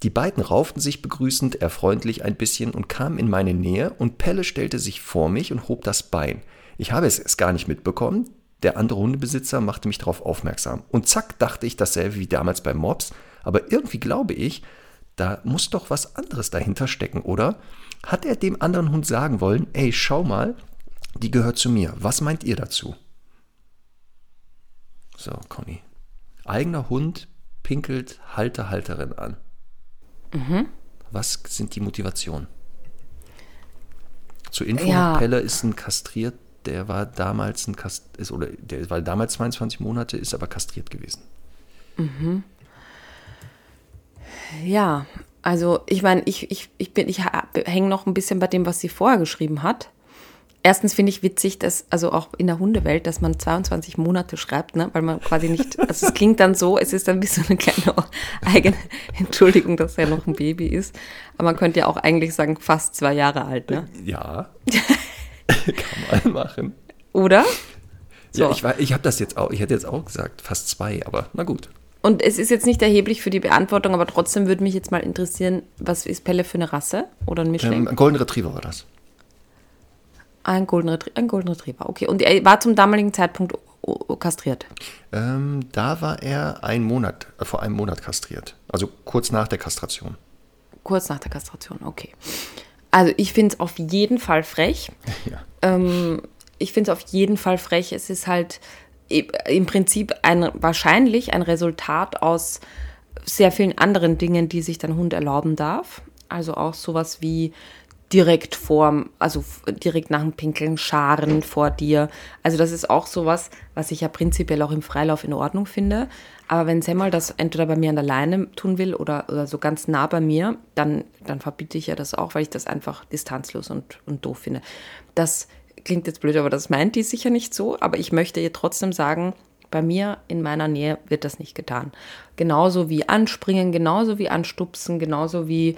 Die beiden rauften sich begrüßend, er freundlich ein bisschen und kamen in meine Nähe und Pelle stellte sich vor mich und hob das Bein. Ich habe es erst gar nicht mitbekommen, der andere Hundebesitzer machte mich darauf aufmerksam. Und zack, dachte ich dasselbe wie damals beim Mops. Aber irgendwie glaube ich, da muss doch was anderes dahinter stecken, oder? Hat er dem anderen Hund sagen wollen, ey, schau mal, die gehört zu mir. Was meint ihr dazu? So, Conny. Eigener Hund pinkelt Halter, Halterin an. Mhm. Was sind die Motivationen? Zur Info, ja. Pelle ist ein kastriert, der war damals ein Kast ist, oder der war damals 22 Monate, ist aber kastriert gewesen. Mhm. Ja, also ich meine, ich, ich, ich, ich hänge noch ein bisschen bei dem, was sie vorher geschrieben hat. Erstens finde ich witzig, dass, also auch in der Hundewelt, dass man 22 Monate schreibt, ne? weil man quasi nicht, [LAUGHS] also es klingt dann so, es ist dann wie so eine kleine eigene Entschuldigung, dass er noch ein Baby ist. Aber man könnte ja auch eigentlich sagen, fast zwei Jahre alt, ne? Ja. [LAUGHS] Kann man machen. Oder? So. Ja, ich, ich habe das jetzt auch, ich hätte jetzt auch gesagt, fast zwei, aber na gut. Und es ist jetzt nicht erheblich für die Beantwortung, aber trotzdem würde mich jetzt mal interessieren, was ist Pelle für eine Rasse oder ein Mischling? Ähm, ein Golden Retriever war das. Ein Golden, Retrie ein Golden Retriever, okay. Und er war zum damaligen Zeitpunkt kastriert? Ähm, da war er ein Monat, äh, vor einem Monat kastriert. Also kurz nach der Kastration. Kurz nach der Kastration, okay. Also ich finde es auf jeden Fall frech. [LAUGHS] Ja. Ähm, ich finde es auf jeden Fall frech. Es ist halt im Prinzip ein, wahrscheinlich ein Resultat aus sehr vielen anderen Dingen, die sich dein Hund erlauben darf. Also auch sowas wie direkt vor, also direkt nach dem Pinkeln scharen vor dir. Also das ist auch sowas, was ich ja prinzipiell auch im Freilauf in Ordnung finde. Aber wenn Semmel das entweder bei mir an der Leine tun will oder, oder so ganz nah bei mir, dann, dann verbiete ich ja das auch, weil ich das einfach distanzlos und, und doof finde. Das klingt jetzt blöd, aber das meint die sicher nicht so. Aber ich möchte ihr trotzdem sagen, bei mir in meiner Nähe wird das nicht getan. Genauso wie anspringen, genauso wie anstupsen, genauso wie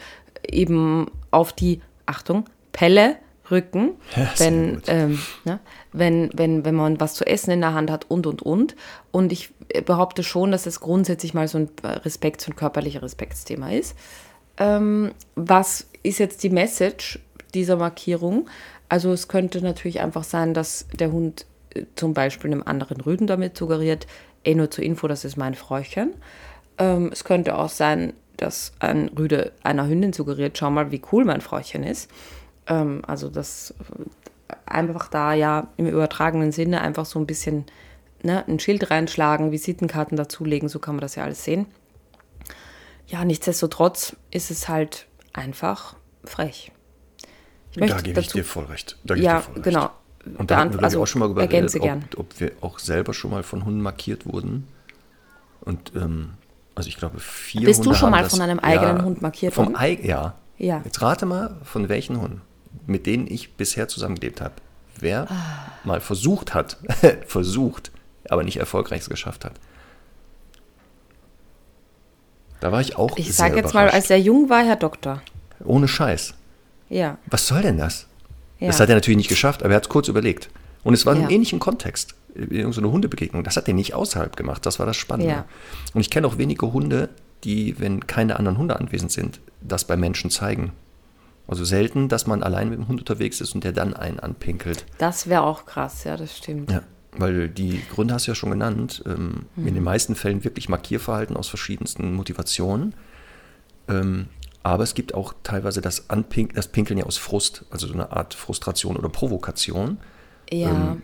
eben auf die Achtung, Pelle rücken, ja, wenn, ähm, ne, wenn, wenn, wenn man was zu essen in der Hand hat und, und, und. Und ich behaupte schon, dass es grundsätzlich mal so ein Respekt, so ein körperlicher Respektsthema ist. Ähm, was ist jetzt die Message dieser Markierung? Also es könnte natürlich einfach sein, dass der Hund äh, zum Beispiel einem anderen Rüden damit suggeriert, eh nur zur Info, das ist mein Fräuchchen. Ähm, es könnte auch sein, dass ein Rüde einer Hündin suggeriert, schau mal, wie cool mein Fräuchchen ist. Ähm, also das äh, einfach da ja im übertragenen Sinne einfach so ein bisschen ne, ein Schild reinschlagen, Visitenkarten dazulegen, so kann man das ja alles sehen. Ja, nichtsdestotrotz ist es halt einfach frech. Da gebe ich dir voll recht. Da ja, voll recht. genau. Und da hatten wir also, auch schon mal geredet, ob, ob, wir auch selber schon mal von Hunden markiert wurden. Und ähm, also ich glaube, vier Bist Hunde du schon mal das, von einem eigenen ja, Hund markiert worden? Vom ja. ja. Jetzt rate mal, von welchen Hunden, mit denen ich bisher zusammengelebt habe. Wer ah. mal versucht hat, [LAUGHS] versucht, aber nicht erfolgreich es geschafft hat. Da war ich auch Ich sage jetzt mal, als er jung war, Herr Doktor. Ohne Scheiß. Ja. Was soll denn das? Ja. Das hat er natürlich nicht geschafft, aber er hat es kurz überlegt. Und es war in einem ähnlichen Kontext irgendeine Hundebegegnung. Das hat er nicht außerhalb gemacht. Das war das Spannende. Ja. Und ich kenne auch wenige Hunde, die, wenn keine anderen Hunde anwesend sind, das bei Menschen zeigen. Also selten, dass man allein mit dem Hund unterwegs ist und der dann einen anpinkelt. Das wäre auch krass, ja, das stimmt. Ja, weil die Gründe hast du ja schon genannt. Ähm, mhm. In den meisten Fällen wirklich Markierverhalten aus verschiedensten Motivationen. Ähm, aber es gibt auch teilweise das, Anpink das Pinkeln ja aus Frust, also so eine Art Frustration oder Provokation. Ja. Ähm,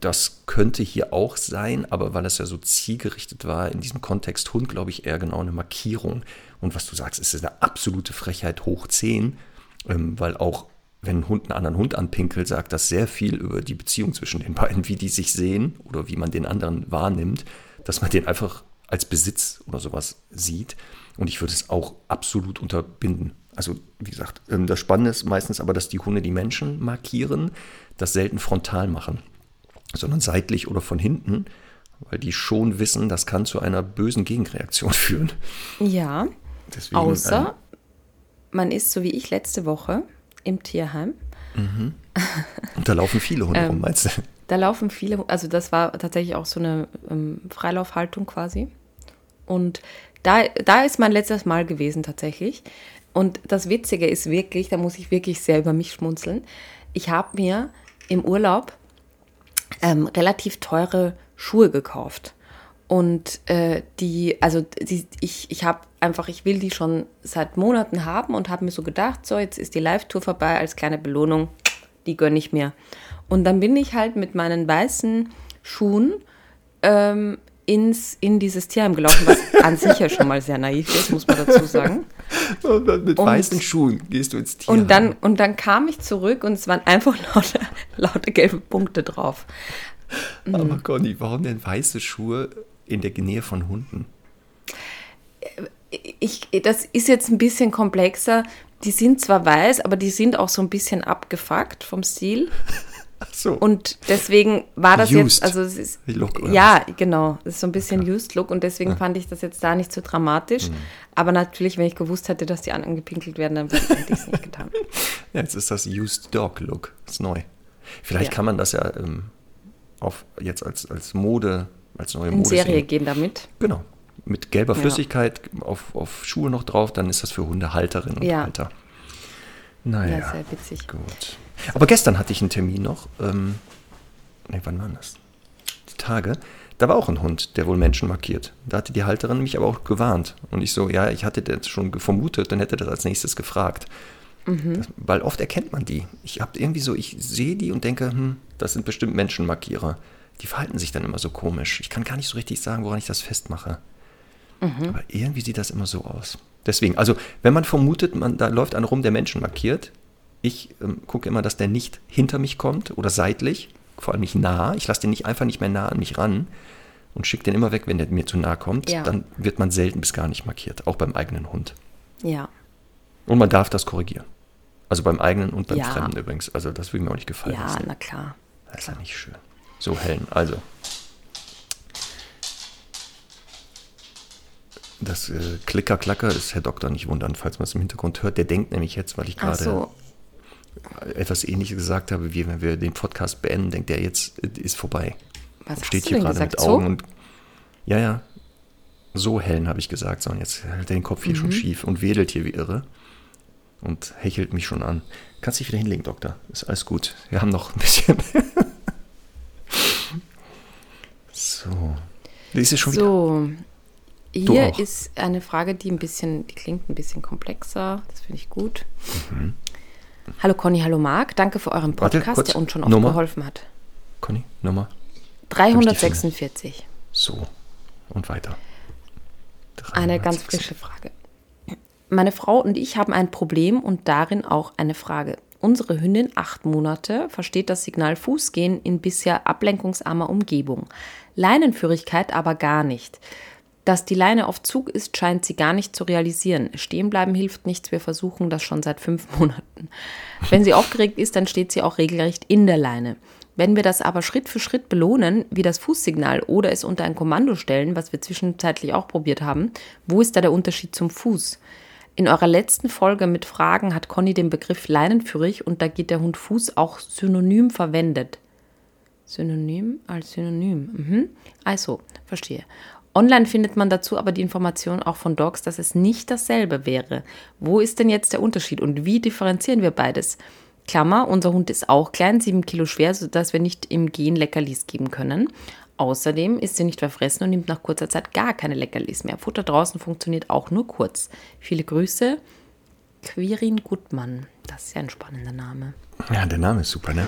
das könnte hier auch sein, aber weil es ja so zielgerichtet war, in diesem Kontext Hund, glaube ich, eher genau eine Markierung. Und was du sagst, ist eine absolute Frechheit hoch 10, ähm, weil auch wenn ein Hund einen anderen Hund anpinkelt, sagt das sehr viel über die Beziehung zwischen den beiden, wie die sich sehen oder wie man den anderen wahrnimmt, dass man den einfach als Besitz oder sowas sieht. Und ich würde es auch absolut unterbinden. Also, wie gesagt, ähm, das Spannende ist meistens aber, dass die Hunde die Menschen markieren, das selten frontal machen sondern seitlich oder von hinten, weil die schon wissen, das kann zu einer bösen Gegenreaktion [LAUGHS] führen. Ja. Deswegen, Außer ähm, man ist so wie ich letzte Woche im Tierheim. Mhm. Und da laufen viele Hunde rum, ähm, meinst du? Da laufen viele, also das war tatsächlich auch so eine ähm, Freilaufhaltung quasi. Und da, da ist mein letztes Mal gewesen tatsächlich. Und das Witzige ist wirklich, da muss ich wirklich sehr über mich schmunzeln. Ich habe mir im Urlaub ähm, relativ teure Schuhe gekauft. Und äh, die, also die, ich, ich habe einfach, ich will die schon seit Monaten haben und habe mir so gedacht, so jetzt ist die Live-Tour vorbei als kleine Belohnung, die gönne ich mir. Und dann bin ich halt mit meinen weißen Schuhen ähm, ins, in dieses Tierheim gelaufen, was an sich ja schon mal sehr naiv ist, muss man dazu sagen. mit Und- weißen Schuhen gehst du ins Tierheim. Und dann, und dann kam ich zurück und es waren einfach lauter, lauter gelbe Punkte drauf. Aber Conny, warum denn weiße Schuhe in der Nähe von Hunden? ich, das ist jetzt ein bisschen komplexer. Die sind zwar weiß, aber die sind auch so ein bisschen abgefuckt vom Stil. So. Und deswegen war das Used jetzt, also es ist, Look, ja, genau, das ist so ein bisschen used Look und deswegen fand ich das jetzt da nicht so dramatisch. Mhm. Aber natürlich, wenn ich gewusst hätte, dass die angepinkelt werden, dann hätte ich es nicht getan. [LAUGHS] Ja, jetzt ist das Used Dog Look. ist neu. Vielleicht Ja. kann man das ja ähm, auf, jetzt als, als Mode, als neue In Mode Serie sehen. gehen damit. Genau. Mit gelber Ja. Flüssigkeit auf, auf Schuhe noch drauf, dann ist das für Hundehalterinnen und Ja. Halter. Ja, Naja, sehr witzig. gut. Aber gestern hatte ich einen Termin noch. Ähm, nee, wann war das? Die Tage. Da war auch ein Hund, der wohl Menschen markiert. Da hatte die Halterin mich aber auch gewarnt. Und ich so, ja, ich hatte das schon vermutet, dann hätte das als nächstes gefragt. Das, weil oft erkennt man die. Ich habe irgendwie so, ich sehe die und denke, hm, das sind bestimmt Menschenmarkierer. Die verhalten sich dann immer so komisch. Ich kann gar nicht so richtig sagen, woran ich das festmache. Aber irgendwie sieht das immer so aus. Deswegen, also wenn man vermutet, man, da läuft einer rum, der Menschen markiert, ich ähm, gucke immer, dass der nicht hinter mich kommt oder seitlich, vor allem nicht nah. Ich lasse den nicht einfach nicht mehr nah an mich ran und schicke den immer weg, wenn der mir zu nah kommt. Ja. Dann wird man selten bis gar nicht markiert, auch beim eigenen Hund. Ja. Und man darf das korrigieren. Also beim eigenen und beim Ja. Fremden übrigens. Also das würde mir auch nicht gefallen. Ja, na klar. Das ist ja nicht schön. So, Helen, also. Das äh, Klicker-Klacker ist Herr Doktor nicht wundern, falls man es im Hintergrund hört. Der denkt nämlich jetzt, weil ich Ach gerade so. Etwas ähnliches gesagt habe, wie wenn wir den Podcast beenden, denkt er jetzt, ist vorbei. Was Steht hast du hier gerade gesagt? mit So? Augen und. Ja, ja. So Helen habe ich gesagt, so und jetzt hält er den Kopf hier Mhm. schon schief und wedelt hier wie irre. Und hechelt mich schon an. Kannst dich wieder hinlegen, Doktor. Ist alles gut. Wir haben noch ein bisschen. [LAUGHS] so. Ist es schon wieder? So, Du hier ist eine Frage, die ein bisschen, die klingt ein bisschen komplexer. Das finde ich gut. Hallo Conny, hallo Marc. Danke für euren. Warte, Podcast, kurz. der uns schon oft Nummer? geholfen hat. Conny, Nummer. 346. So. Und weiter. Eine ganz 346. frische Frage. Meine Frau und ich haben ein Problem und darin auch eine Frage. Unsere Hündin, acht Monate, versteht das Signal Fußgehen in bisher ablenkungsarmer Umgebung. Leinenführigkeit aber gar nicht. Dass die Leine auf Zug ist, scheint sie gar nicht zu realisieren. Stehen bleiben hilft nichts, wir versuchen das schon seit fünf [LAUGHS] Monaten. Wenn sie aufgeregt ist, dann steht sie auch regelrecht in der Leine. Wenn wir das aber Schritt für Schritt belohnen, wie das Fußsignal oder es unter ein Kommando stellen, was wir zwischenzeitlich auch probiert haben, wo ist da der Unterschied zum Fuß? In eurer letzten Folge mit Fragen hat Conny den Begriff leinenführig und da geht der Hund Fuß auch synonym verwendet. Synonym als Synonym. Mhm. Also, verstehe. Online findet man dazu aber die Information auch von Dogs, dass es nicht dasselbe wäre. Wo ist denn jetzt der Unterschied und wie differenzieren wir beides? Klammer, unser Hund ist auch klein, sieben Kilo schwer, sodass wir nicht im Gehen Leckerlis geben können. Außerdem ist sie nicht verfressen und nimmt nach kurzer Zeit gar keine Leckerlis mehr. Futter draußen funktioniert auch nur kurz. Viele Grüße, Quirin Gutmann. Das ist ja ein spannender Name. Ja, der Name ist super, ne?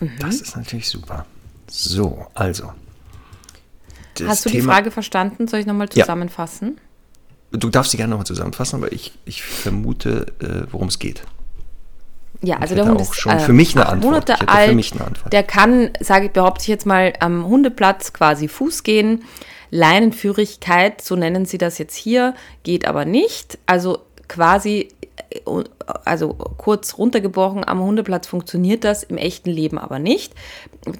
Mhm. Das ist natürlich super. So, also. Das Hast du die Thema- Frage verstanden? Soll ich nochmal Ja. zusammenfassen? Du darfst sie gerne nochmal zusammenfassen, aber ich, ich vermute, äh, worum es geht. Ja, also der Hund auch ist schon äh, für mich eine Antwort. Monate alt. Antwort. Der kann, sage ich, behaupte ich jetzt mal, am Hundeplatz quasi Fuß gehen. Leinenführigkeit, so nennen sie das jetzt hier, geht aber nicht. Also quasi, also kurz runtergebrochen, am Hundeplatz funktioniert das, im echten Leben aber nicht.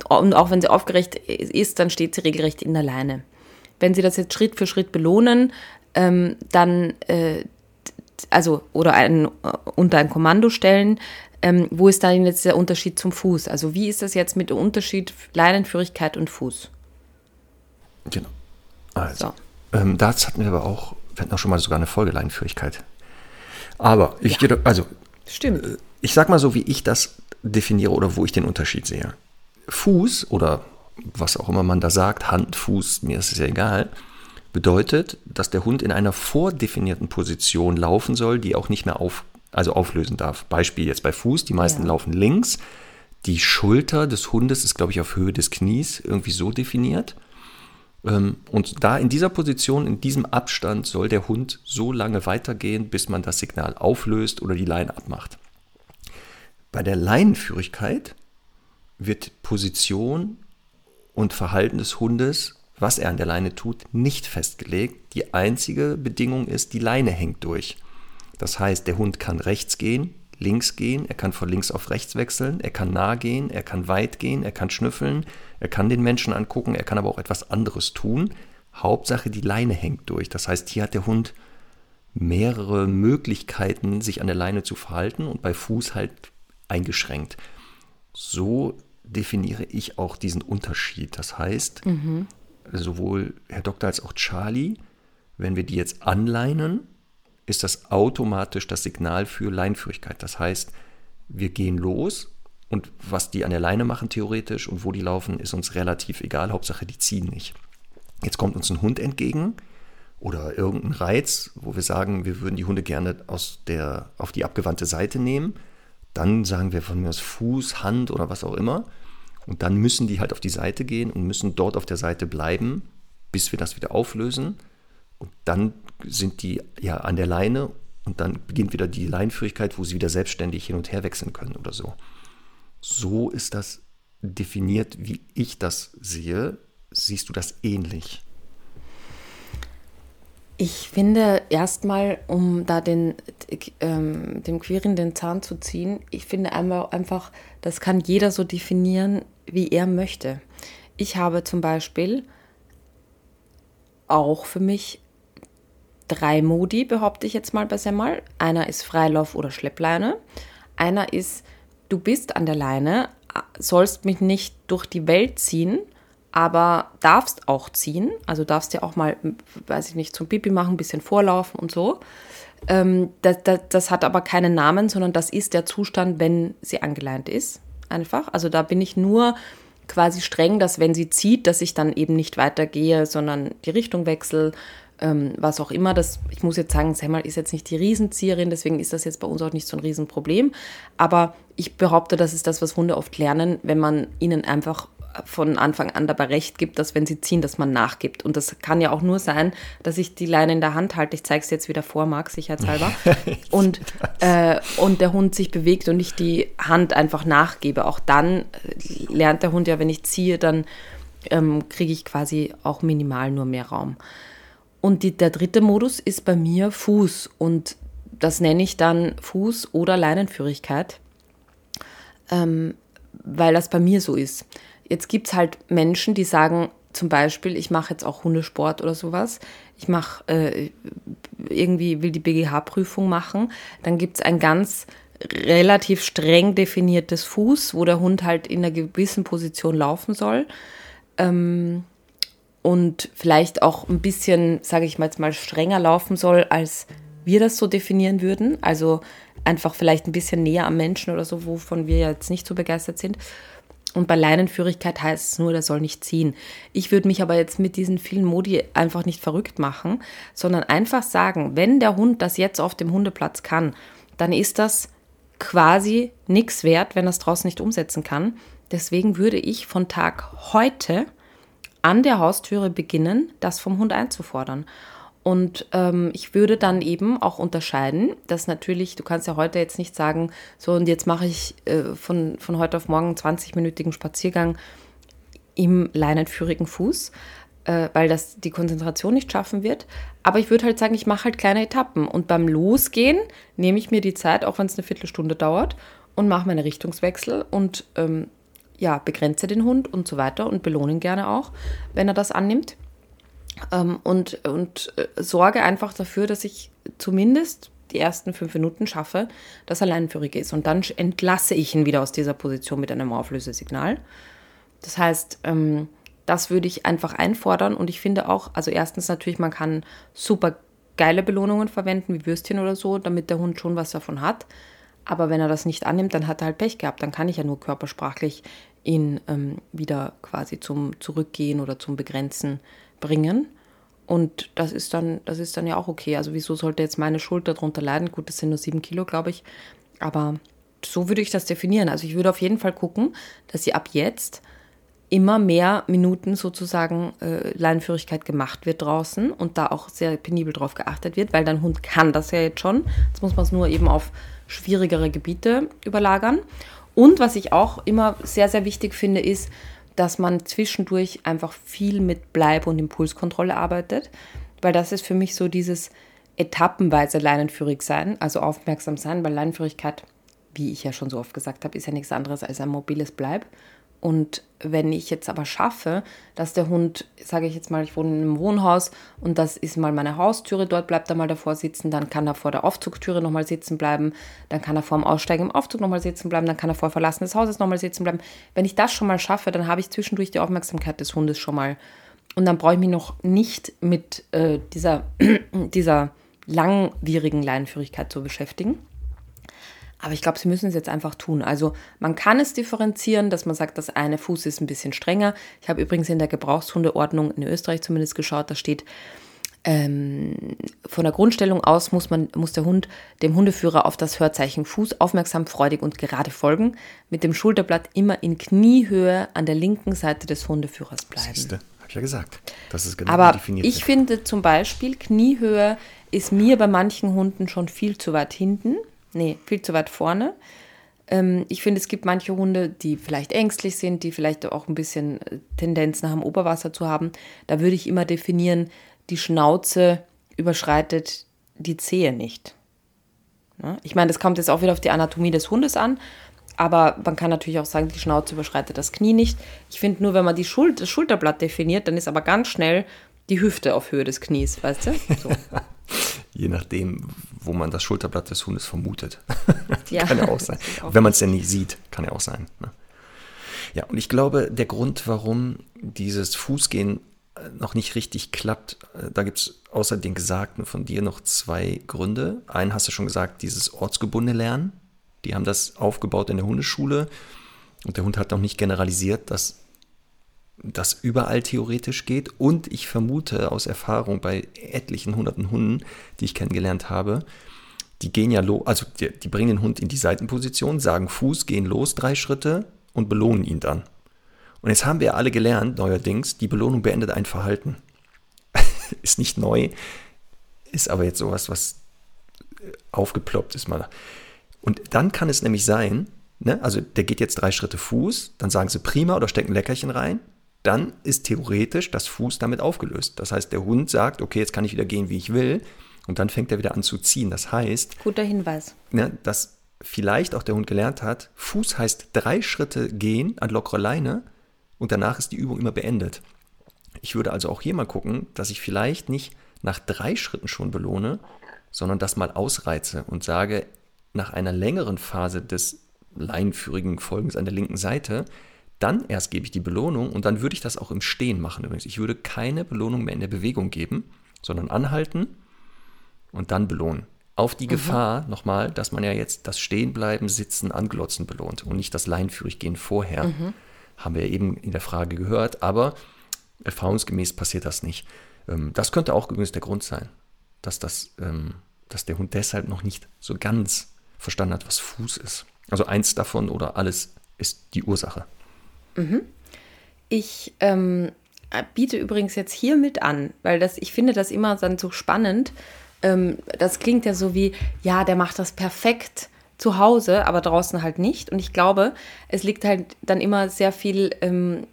Und auch wenn sie aufgeregt ist, dann steht sie regelrecht in der Leine. Wenn sie das jetzt Schritt für Schritt belohnen, ähm, dann äh, also oder ein, äh, unter ein Kommando stellen, ähm, wo ist da denn jetzt der Unterschied zum Fuß? Also wie ist das jetzt mit dem Unterschied Leinenführigkeit und Fuß? Genau. Also, So. ähm, das hatten wir aber auch, wir hatten auch schon mal sogar eine Folge Leinenführigkeit. Aber ich gehe, da- also Stimmt. ich sag mal so, wie ich das definiere oder wo ich den Unterschied sehe. Fuß oder was auch immer man da sagt, Hand, Fuß, mir ist es ja egal, bedeutet, dass der Hund in einer vordefinierten Position laufen soll, die auch nicht mehr auf, also auflösen darf. Beispiel jetzt bei Fuß, die meisten ja. laufen links. Die Schulter des Hundes ist, glaube ich, auf Höhe des Knies irgendwie so definiert. Ähm, und da in dieser Position, in diesem Abstand soll der Hund so lange weitergehen, bis man das Signal auflöst oder die Leine abmacht. Bei der Leinenführigkeit wird Position und Verhalten des Hundes, was er an der Leine tut, nicht festgelegt. Die einzige Bedingung ist, die Leine hängt durch. Das heißt, der Hund kann rechts gehen, links gehen, er kann von links auf rechts wechseln, er kann nah gehen, er kann weit gehen, er kann schnüffeln, er kann den Menschen angucken, er kann aber auch etwas anderes tun. Hauptsache, die Leine hängt durch. Das heißt, hier hat der Hund mehrere Möglichkeiten, sich an der Leine zu verhalten und bei Fuß halt eingeschränkt. So definiere ich auch diesen Unterschied. Das heißt, mhm. sowohl Herr Doktor als auch Charlie, wenn wir die jetzt anleinen, ist das automatisch das Signal für Leinführigkeit. Das heißt, wir gehen los und was die an der Leine machen theoretisch und wo die laufen, ist uns relativ egal. Hauptsache, die ziehen nicht. Jetzt kommt uns ein Hund entgegen oder irgendein Reiz, wo wir sagen, wir würden die Hunde gerne aus der, auf die abgewandte Seite nehmen. Dann sagen wir von mir aus Fuß, Hand oder was auch immer. Und dann müssen die halt auf die Seite gehen und müssen dort auf der Seite bleiben, bis wir das wieder auflösen. Und dann sind die ja an der Leine und dann beginnt wieder die Leinführigkeit, wo sie wieder selbstständig hin und her wechseln können oder so. So ist das definiert, wie ich das sehe. Siehst du das ähnlich? Ich finde erstmal, um da den, ähm, dem Queeren den Zahn zu ziehen, ich finde einfach, das kann jeder so definieren, wie er möchte. Ich habe zum Beispiel auch für mich drei Modi, behaupte ich jetzt mal bei Semmel. Einer ist Freilauf oder Schleppleine. Einer ist, du bist an der Leine, sollst mich nicht durch die Welt ziehen, aber darfst auch ziehen. Also darfst ja auch mal, weiß ich nicht, zum Pipi machen, ein bisschen vorlaufen und so. Ähm, das, das, das hat aber keinen Namen, sondern das ist der Zustand, wenn sie angeleint ist. Einfach. Also da bin ich nur quasi streng, dass wenn sie zieht, dass ich dann eben nicht weitergehe, sondern die Richtung wechsle, ähm, was auch immer. Das, ich muss jetzt sagen, Semmel ist jetzt nicht die Riesenzieherin, deswegen ist das jetzt bei uns auch nicht so ein Riesenproblem. Aber ich behaupte, das ist das, was Hunde oft lernen, wenn man ihnen einfach von Anfang an dabei recht gibt, dass wenn sie ziehen, dass man nachgibt. Und das kann ja auch nur sein, dass ich die Leine in der Hand halte. Ich zeige es jetzt wieder vor, Marc, sicherheitshalber. [LAUGHS] und, äh, und der Hund sich bewegt und ich die Hand einfach nachgebe. Auch dann lernt der Hund ja, wenn ich ziehe, dann ähm, kriege ich quasi auch minimal nur mehr Raum. Und die, der dritte Modus ist bei mir Fuß und das nenne ich dann Fuß- oder Leinenführigkeit, ähm, weil das bei mir so ist. Jetzt gibt es halt Menschen, die sagen zum Beispiel, ich mache jetzt auch Hundesport oder sowas, ich mache äh, irgendwie, will die BGH-Prüfung machen, dann gibt es ein ganz relativ streng definiertes Fuß, wo der Hund halt in einer gewissen Position laufen soll. Ähm, und vielleicht auch ein bisschen, sage ich mal jetzt mal, strenger laufen soll, als wir das so definieren würden. Also einfach vielleicht ein bisschen näher am Menschen oder so, wovon wir jetzt nicht so begeistert sind. Und bei Leinenführigkeit heißt es nur, der soll nicht ziehen. Ich würde mich aber jetzt mit diesen vielen Modi einfach nicht verrückt machen, sondern einfach sagen, wenn der Hund das jetzt auf dem Hundeplatz kann, dann ist das quasi nichts wert, wenn er es draußen nicht umsetzen kann. Deswegen würde ich von Tag heute an der Haustüre beginnen, das vom Hund einzufordern. Und ähm, ich würde dann eben auch unterscheiden, dass natürlich, du kannst ja heute jetzt nicht sagen, so und jetzt mache ich äh, von, von heute auf morgen einen 20-minütigen Spaziergang im leinenführigen Fuß, äh, weil das die Konzentration nicht schaffen wird. Aber ich würde halt sagen, ich mache halt kleine Etappen. Und beim Losgehen nehme ich mir die Zeit, auch wenn es eine Viertelstunde dauert, und mache meine Richtungswechsel und ähm, ja, begrenze den Hund und so weiter und belohne ihn gerne auch, wenn er das annimmt. Ähm, und und äh, sorge einfach dafür, dass ich zumindest die ersten fünf Minuten schaffe, dass er leinenführig ist. Und dann entlasse ich ihn wieder aus dieser Position mit einem Auflösesignal. Das heißt, ähm, das würde ich einfach einfordern. Und ich finde auch, also erstens natürlich, man kann super geile Belohnungen verwenden, wie Würstchen oder so, damit der Hund schon was davon hat. Aber wenn er das nicht annimmt, dann hat er halt Pech gehabt. Dann kann ich ja nur körpersprachlich ihn ähm, wieder quasi zum Zurückgehen oder zum Begrenzen bringen. Und das ist dann, das ist dann ja auch okay. Also wieso sollte jetzt meine Schulter darunter leiden? Gut, das sind nur sieben Kilo, glaube ich. Aber so würde ich das definieren. Also ich würde auf jeden Fall gucken, dass sie ab jetzt immer mehr Minuten sozusagen äh, Leinenführigkeit gemacht wird draußen und da auch sehr penibel drauf geachtet wird, weil dein Hund kann das ja jetzt schon. Jetzt muss man es nur eben auf schwierigere Gebiete überlagern. Und was ich auch immer sehr, sehr wichtig finde, ist, dass man zwischendurch einfach viel mit Bleib- und Impulskontrolle arbeitet, weil das ist für mich so dieses etappenweise leinenführig sein, also aufmerksam sein, weil Leinenführigkeit, wie ich ja schon so oft gesagt habe, ist ja nichts anderes als ein mobiles Bleib. Und wenn ich jetzt aber schaffe, dass der Hund, sage ich jetzt mal, ich wohne in einem Wohnhaus und das ist mal meine Haustüre, dort bleibt er mal davor sitzen, dann kann er vor der Aufzugtüre nochmal sitzen bleiben, dann kann er vor dem Aussteigen im Aufzug nochmal sitzen bleiben, dann kann er vor Verlassen des Hauses nochmal sitzen bleiben. Wenn ich das schon mal schaffe, dann habe ich zwischendurch die Aufmerksamkeit des Hundes schon mal. Und dann brauche ich mich noch nicht mit äh, dieser, [CLEARS THROAT] dieser langwierigen Leinenführigkeit zu beschäftigen. Aber ich glaube, sie müssen es jetzt einfach tun. Also man kann es differenzieren, dass man sagt, das eine Fuß ist ein bisschen strenger. Ich habe übrigens in der Gebrauchshundeordnung in Österreich zumindest geschaut, da steht, ähm, von der Grundstellung aus muss, man, muss der Hund dem Hundeführer auf das Hörzeichen Fuß aufmerksam, freudig und gerade folgen, mit dem Schulterblatt immer in Kniehöhe an der linken Seite des Hundeführers bleiben. Siehste, habe ich ja gesagt. Das ist genau Aber definiert. Ich finde zum Beispiel, Kniehöhe ist mir bei manchen Hunden schon viel zu weit hinten nee, viel zu weit vorne. Ähm, ich finde, es gibt manche Hunde, die vielleicht ängstlich sind, die vielleicht auch ein bisschen äh, Tendenzen haben, Oberwasser zu haben. Da würde ich immer definieren, die Schnauze überschreitet die Zehe nicht. Ja? Ich meine, das kommt jetzt auch wieder auf die Anatomie des Hundes an, aber man kann natürlich auch sagen, die Schnauze überschreitet das Knie nicht. Ich finde nur, wenn man die Schul das Schulterblatt definiert, dann ist aber ganz schnell die Hüfte auf Höhe des Knies, weißt du? So. [LAUGHS] [LAUGHS] Je nachdem, wo man das Schulterblatt des Hundes vermutet. [LAUGHS] ja. kann ja auch sein. Auch Wenn man es denn nicht sieht, kann ja auch sein. Ne? Ja, und ich glaube, der Grund, warum dieses Fußgehen äh, noch nicht richtig klappt, äh, da gibt es außer den Gesagten von dir noch zwei Gründe. Einen hast du schon gesagt, dieses ortsgebundene Lernen. Die haben das aufgebaut in der Hundeschule und der Hund hat noch nicht generalisiert, dass das überall theoretisch geht. Und ich vermute aus Erfahrung bei etlichen hunderten Hunden, die ich kennengelernt habe, die gehen ja los, also die, die, bringen den Hund in die Seitenposition, sagen Fuß, gehen los drei Schritte und belohnen ihn dann. Und jetzt haben wir alle gelernt, neuerdings, die Belohnung beendet ein Verhalten. [LAUGHS] ist nicht neu, ist aber jetzt sowas, was aufgeploppt ist mal. Und dann kann es nämlich sein, ne, also der geht jetzt drei Schritte Fuß, dann sagen sie prima oder stecken Leckerchen rein, dann ist theoretisch das Fuß damit aufgelöst. Das heißt, der Hund sagt, okay, jetzt kann ich wieder gehen, wie ich will. Und dann fängt er wieder an zu ziehen. Das heißt. Guter Hinweis. Ne, dass vielleicht auch der Hund gelernt hat, Fuß heißt drei Schritte gehen an lockere Leine und danach ist die Übung immer beendet. Ich würde also auch hier mal gucken, dass ich vielleicht nicht nach drei Schritten schon belohne, sondern das mal ausreize und sage, nach einer längeren Phase des leinenführigen Folgens an der linken Seite, dann erst gebe ich die Belohnung und dann würde ich das auch im Stehen machen übrigens. Ich würde keine Belohnung mehr in der Bewegung geben, sondern anhalten und dann belohnen. Auf die mhm. Gefahr nochmal, dass man ja jetzt das Stehenbleiben, Sitzen, Anglotzen belohnt und nicht das Leinführiggehen vorher. Mhm. Haben wir ja eben in der Frage gehört, aber erfahrungsgemäß passiert das nicht. Ähm, das könnte auch übrigens der Grund sein, dass, das, ähm, dass der Hund deshalb noch nicht so ganz verstanden hat, was Fuß ist. Also eins davon oder alles ist die Ursache. Mhm. Ich ähm, biete übrigens jetzt hier mit an, weil das, ich finde das immer dann so spannend. Ähm, das klingt ja so wie, ja, der macht das perfekt zu Hause, aber draußen halt nicht. Und ich glaube, es liegt halt dann immer sehr viel, ähm,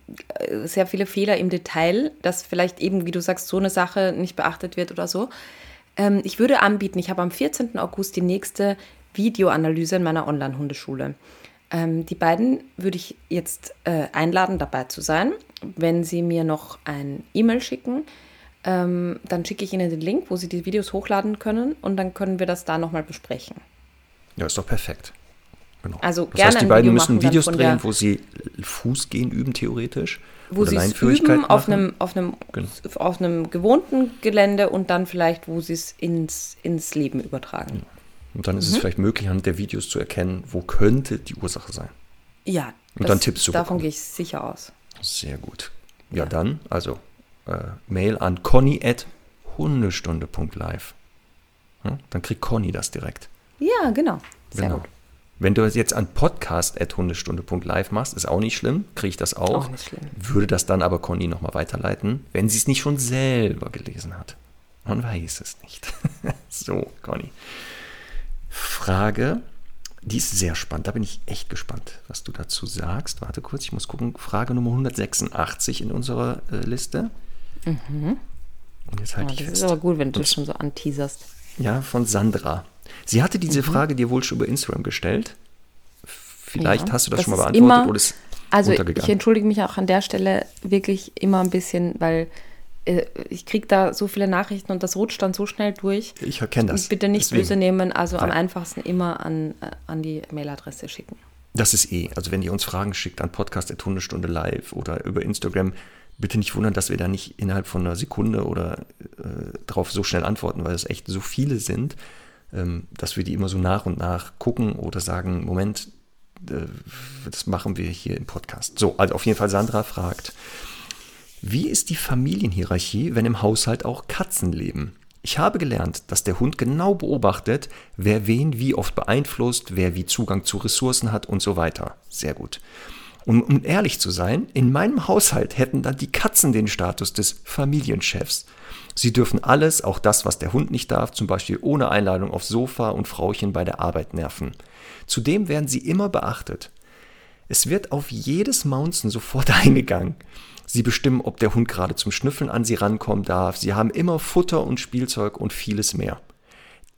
sehr viele Fehler im Detail, dass vielleicht eben, wie du sagst, so eine Sache nicht beachtet wird oder so. Ähm, ich würde anbieten, ich habe am 14. August die nächste Videoanalyse in meiner Online-Hundeschule. Ähm, die beiden würde ich jetzt äh, einladen, dabei zu sein. Wenn sie mir noch ein E-Mail schicken, ähm, dann schicke ich ihnen den Link, wo sie die Videos hochladen können und dann können wir das da nochmal besprechen. Ja, ist doch perfekt. Genau. Also das gerne heißt, die beiden Video müssen Videos drehen, wo sie Fußgehen üben, theoretisch. Wo sie es üben auf einem, auf, einem, genau. auf einem gewohnten Gelände und dann vielleicht, wo sie es ins, ins Leben übertragen. Ja. Und dann ist mhm. es vielleicht möglich, anhand der Videos zu erkennen, wo könnte die Ursache sein. Ja, Und dann Tipps zu Davon bekommen. gehe ich sicher aus. Sehr gut. Ja, dann, also äh, Mail an conny at hundestunde.live. Ja, dann kriegt Conny das direkt. Ja, genau. Sehr Genau. gut. Wenn du es jetzt an podcast.hundestunde.live machst, ist auch nicht schlimm, kriege ich das auch. Auch nicht schlimm. Würde das dann aber Conny nochmal weiterleiten, wenn sie es nicht schon selber gelesen hat. Man weiß es nicht. [LAUGHS] so, Conny. Frage, die ist sehr spannend. Da bin ich echt gespannt, was du dazu sagst. Warte kurz, ich muss gucken. Frage Nummer 186 in unserer äh, Liste. Und jetzt Ja, halte das ich ist fest. aber gut, wenn du das schon so anteaserst. ja, von Sandra. Sie hatte diese Frage dir wohl schon über Instagram gestellt. Vielleicht Ja, hast du das, das schon mal ist beantwortet immer- oder ist Also ich entschuldige mich auch an der Stelle wirklich immer ein bisschen, weil ich kriege da so viele Nachrichten und das rutscht dann so schnell durch. Ich erkenne das. Bitte nicht Deswegen. böse nehmen, also am Nein. einfachsten immer an, äh, an die Mailadresse schicken. Das ist eh. Also wenn ihr uns Fragen schickt an podcast.hundestunde live oder über Instagram, bitte nicht wundern, dass wir da nicht innerhalb von einer Sekunde oder äh, drauf so schnell antworten, weil es echt so viele sind, ähm, dass wir die immer so nach und nach gucken oder sagen, Moment, äh, das machen wir hier im Podcast. So, also auf jeden Fall Sandra fragt, Wie ist die Familienhierarchie, wenn im Haushalt auch Katzen leben? Ich habe gelernt, dass der Hund genau beobachtet, wer wen wie oft beeinflusst, wer wie Zugang zu Ressourcen hat und so weiter. Sehr gut. Und um ehrlich zu sein, in meinem Haushalt hätten dann die Katzen den Status des Familienchefs. Sie dürfen alles, auch das, was der Hund nicht darf, zum Beispiel ohne Einladung aufs Sofa und Frauchen bei der Arbeit nerven. Zudem werden sie immer beachtet. Es wird auf jedes Mounzen sofort [LAUGHS] eingegangen. Sie bestimmen, ob der Hund gerade zum Schnüffeln an sie rankommen darf. Sie haben immer Futter und Spielzeug und vieles mehr.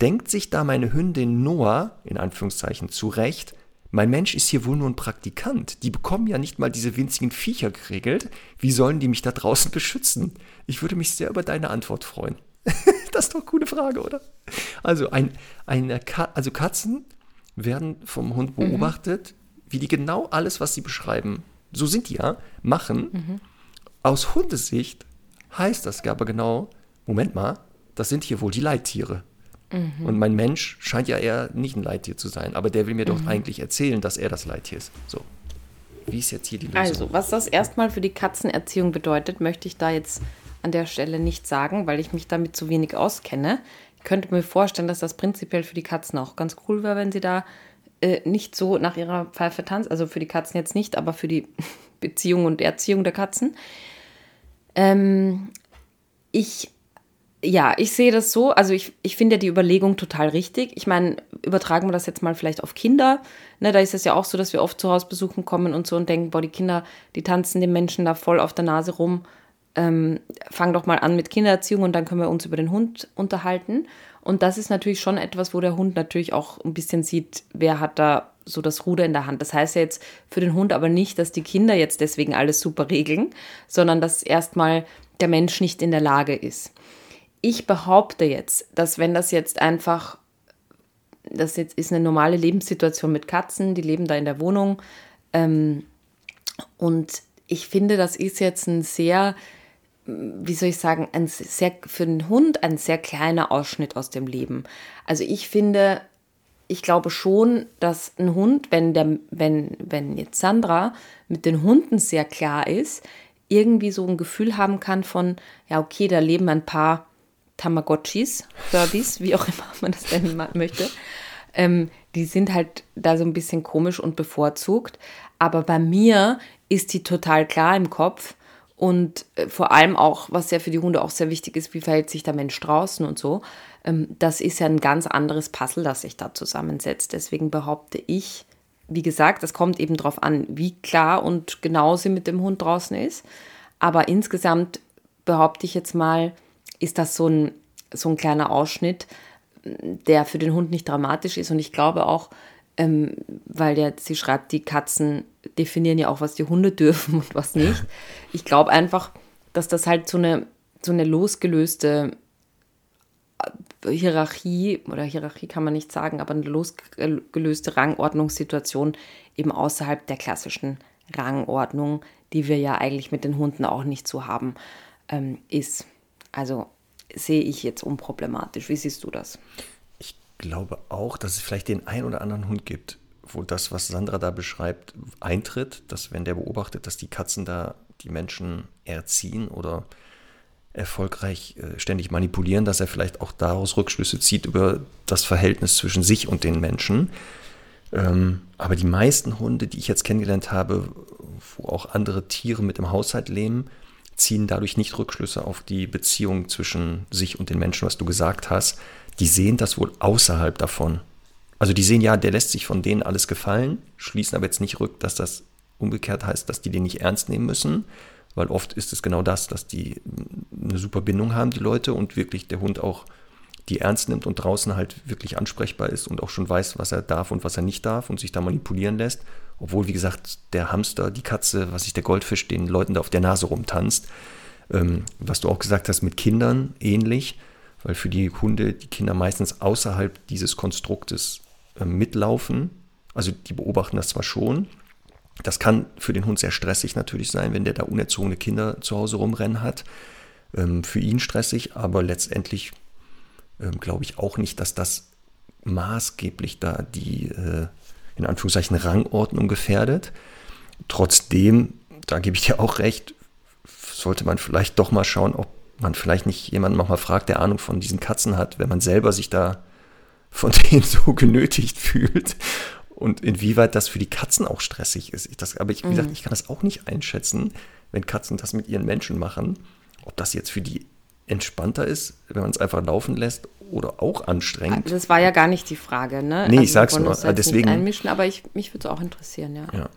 Denkt sich da meine Hündin Noah, in Anführungszeichen, zurecht, mein Mensch ist hier wohl nur ein Praktikant. Die bekommen ja nicht mal diese winzigen Viecher geregelt. Wie sollen die mich da draußen [LAUGHS] beschützen? Ich würde mich sehr über deine Antwort freuen. [LAUGHS] das ist doch eine coole Frage, oder? Also, ein, eine Ka also Katzen werden vom Hund beobachtet, wie die genau alles, was sie beschreiben, so sind die ja, machen. Aus Hundesicht heißt das aber genau, Moment mal, das sind hier wohl die Leittiere. Und mein Mensch scheint ja eher nicht ein Leittier zu sein, aber der will mir doch eigentlich erzählen, dass er das Leittier ist. So. Wie ist jetzt hier die Lösung? Also, was das erstmal für die Katzenerziehung bedeutet, möchte ich da jetzt an der Stelle nicht sagen, weil ich mich damit zu wenig auskenne. Ich könnte mir vorstellen, dass das prinzipiell für die Katzen auch ganz cool wäre, wenn sie da äh, nicht so nach ihrer Pfeife tanzt. Also für die Katzen jetzt nicht, aber für die Beziehung und Erziehung der Katzen. Ähm, ich, ja, ich sehe das so. Also ich, ich finde ja die Überlegung total richtig. Ich meine, übertragen wir das jetzt mal vielleicht auf Kinder. Ne, da ist es ja auch so, dass wir oft zu Hausbesuchen kommen und so und denken, boah, die Kinder, die tanzen den Menschen da voll auf der Nase rum. Ähm, fang doch mal an mit Kindererziehung und dann können wir uns über den Hund unterhalten. Und das ist natürlich schon etwas, wo der Hund natürlich auch ein bisschen sieht, wer hat da so das Ruder in der Hand. Das heißt ja jetzt für den Hund aber nicht, dass die Kinder jetzt deswegen alles super regeln, sondern dass erstmal der Mensch nicht in der Lage ist. Ich behaupte jetzt, dass wenn das jetzt einfach, das jetzt ist eine normale Lebenssituation mit Katzen, die leben da in der Wohnung ähm, und ich finde, das ist jetzt ein sehr, wie soll ich sagen, ein sehr, für den Hund ein sehr kleiner Ausschnitt aus dem Leben. Also ich finde, ich glaube schon, dass ein Hund, wenn, der, wenn, wenn jetzt Sandra mit den Hunden sehr klar ist, irgendwie so ein Gefühl haben kann von, ja, okay, da leben ein paar Tamagotchis, Furbies, wie auch immer man das nennen möchte. Ähm, die sind halt da so ein bisschen komisch und bevorzugt. Aber bei mir ist die total klar im Kopf. Und äh, vor allem auch, was ja für die Hunde auch sehr wichtig ist, wie verhält sich der Mensch draußen und so. Ähm, das ist ja ein ganz anderes Puzzle, das sich da zusammensetzt. Deswegen behaupte ich, wie gesagt, das kommt eben darauf an, wie klar und genau sie mit dem Hund draußen ist. Aber insgesamt behaupte ich jetzt mal, ist das so ein, so ein kleiner Ausschnitt, der für den Hund nicht dramatisch ist. Und ich glaube auch, ähm, weil der, sie schreibt, die Katzen definieren ja auch, was die Hunde [LAUGHS] dürfen und was nicht. Ich glaube einfach, dass das halt so eine, so eine losgelöste Hierarchie, oder Hierarchie kann man nicht sagen, aber eine losgelöste Rangordnungssituation eben außerhalb der klassischen Rangordnung, die wir ja eigentlich mit den Hunden auch nicht so haben, ähm, ist. Also sehe ich jetzt unproblematisch. Wie siehst du das? Ich glaube auch, dass es vielleicht den einen oder anderen Hund gibt, wo das, was Sandra da beschreibt, eintritt, dass wenn der beobachtet, dass die Katzen da die Menschen erziehen oder erfolgreich äh, ständig manipulieren, dass er vielleicht auch daraus Rückschlüsse zieht über das Verhältnis zwischen sich und den Menschen. Ähm, aber die meisten Hunde, die ich jetzt kennengelernt habe, wo auch andere Tiere mit im Haushalt leben, ziehen dadurch nicht Rückschlüsse auf die Beziehung zwischen sich und den Menschen, was du gesagt hast. Die sehen das wohl außerhalb davon. Also die sehen ja, der lässt sich von denen alles gefallen, schließen aber jetzt nicht rück, dass das umgekehrt heißt, dass die den nicht ernst nehmen müssen, weil oft ist es genau das, dass die eine super Bindung haben, die Leute, und wirklich der Hund auch die ernst nimmt und draußen halt wirklich ansprechbar ist und auch schon weiß, was er darf und was er nicht darf und sich da manipulieren lässt. Obwohl, wie gesagt, der Hamster, die Katze, was ich der Goldfisch, den Leuten da auf der Nase rumtanzt. Ähm, was du auch gesagt hast mit Kindern, ähnlich, weil für die Hunde die Kinder meistens außerhalb dieses Konstruktes äh, mitlaufen. Also die beobachten das zwar schon. Das kann für den Hund sehr stressig natürlich sein, wenn der da unerzogene Kinder zu Hause rumrennen hat. Ähm, für ihn stressig, aber letztendlich ähm, glaube ich auch nicht, dass das maßgeblich da die äh, in Anführungszeichen Rangordnung gefährdet. Trotzdem, da gebe ich dir auch recht, sollte man vielleicht doch mal schauen, ob man vielleicht nicht jemanden nochmal fragt, der Ahnung von diesen Katzen hat, wenn man selber sich da von [LAUGHS] denen so genötigt fühlt und inwieweit das für die Katzen auch stressig ist. Ich das, aber ich, wie gesagt, mhm. ich kann das auch nicht einschätzen, wenn Katzen das mit ihren Menschen machen, ob das jetzt für die entspannter ist, wenn man es einfach laufen lässt oder auch anstrengend. Das war ja gar nicht die Frage, ne? Nee, also ich sag's nur. Deswegen, einmischen, aber ich, mich würde es auch interessieren, ja. ja.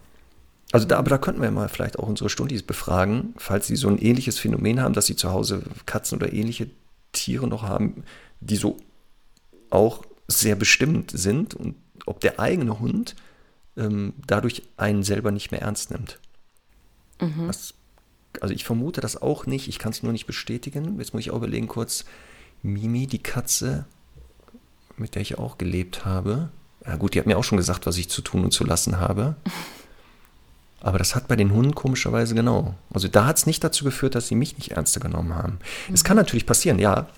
Also da, aber da könnten wir mal vielleicht auch unsere Stundis befragen, falls sie so ein ähnliches Phänomen haben, dass sie zu Hause Katzen oder ähnliche Tiere noch haben, die so auch sehr bestimmend sind und ob der eigene Hund ähm, dadurch einen selber nicht mehr ernst nimmt. Mhm. Was also ich vermute das auch nicht, ich kann es nur nicht bestätigen. Jetzt muss ich auch überlegen kurz, Mimi, die Katze, mit der ich auch gelebt habe. Ja gut, die hat mir auch schon gesagt, was ich zu tun und zu lassen habe. [LAUGHS] Aber das hat bei den Hunden komischerweise genau. Also da hat es nicht dazu geführt, dass sie mich nicht ernster genommen haben. Mhm. Es kann natürlich passieren, ja,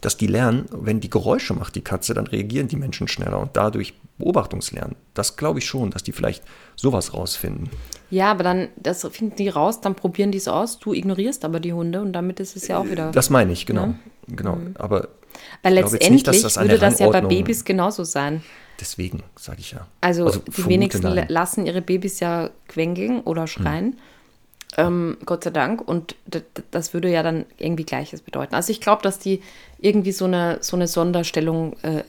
dass die lernen, wenn die Geräusche macht, die Katze, dann reagieren die Menschen schneller und dadurch Beobachtungslernen. Das glaube ich schon, dass die vielleicht sowas rausfinden. Ja, aber dann, das finden die raus, dann probieren die es aus, du ignorierst aber die Hunde und damit ist es ja auch wieder. Das meine ich, genau. Ne? Genau. Mhm. Aber Weil letztendlich nicht, das würde das ja bei Babys genauso sein. Deswegen sage ich ja. Also, also die wenigsten nein. lassen ihre Babys ja quengeln oder schreien. Hm. Ähm, Gott sei Dank. Und das würde ja dann irgendwie Gleiches bedeuten. Also ich glaube, dass die irgendwie so eine, so eine Sonderstellung äh,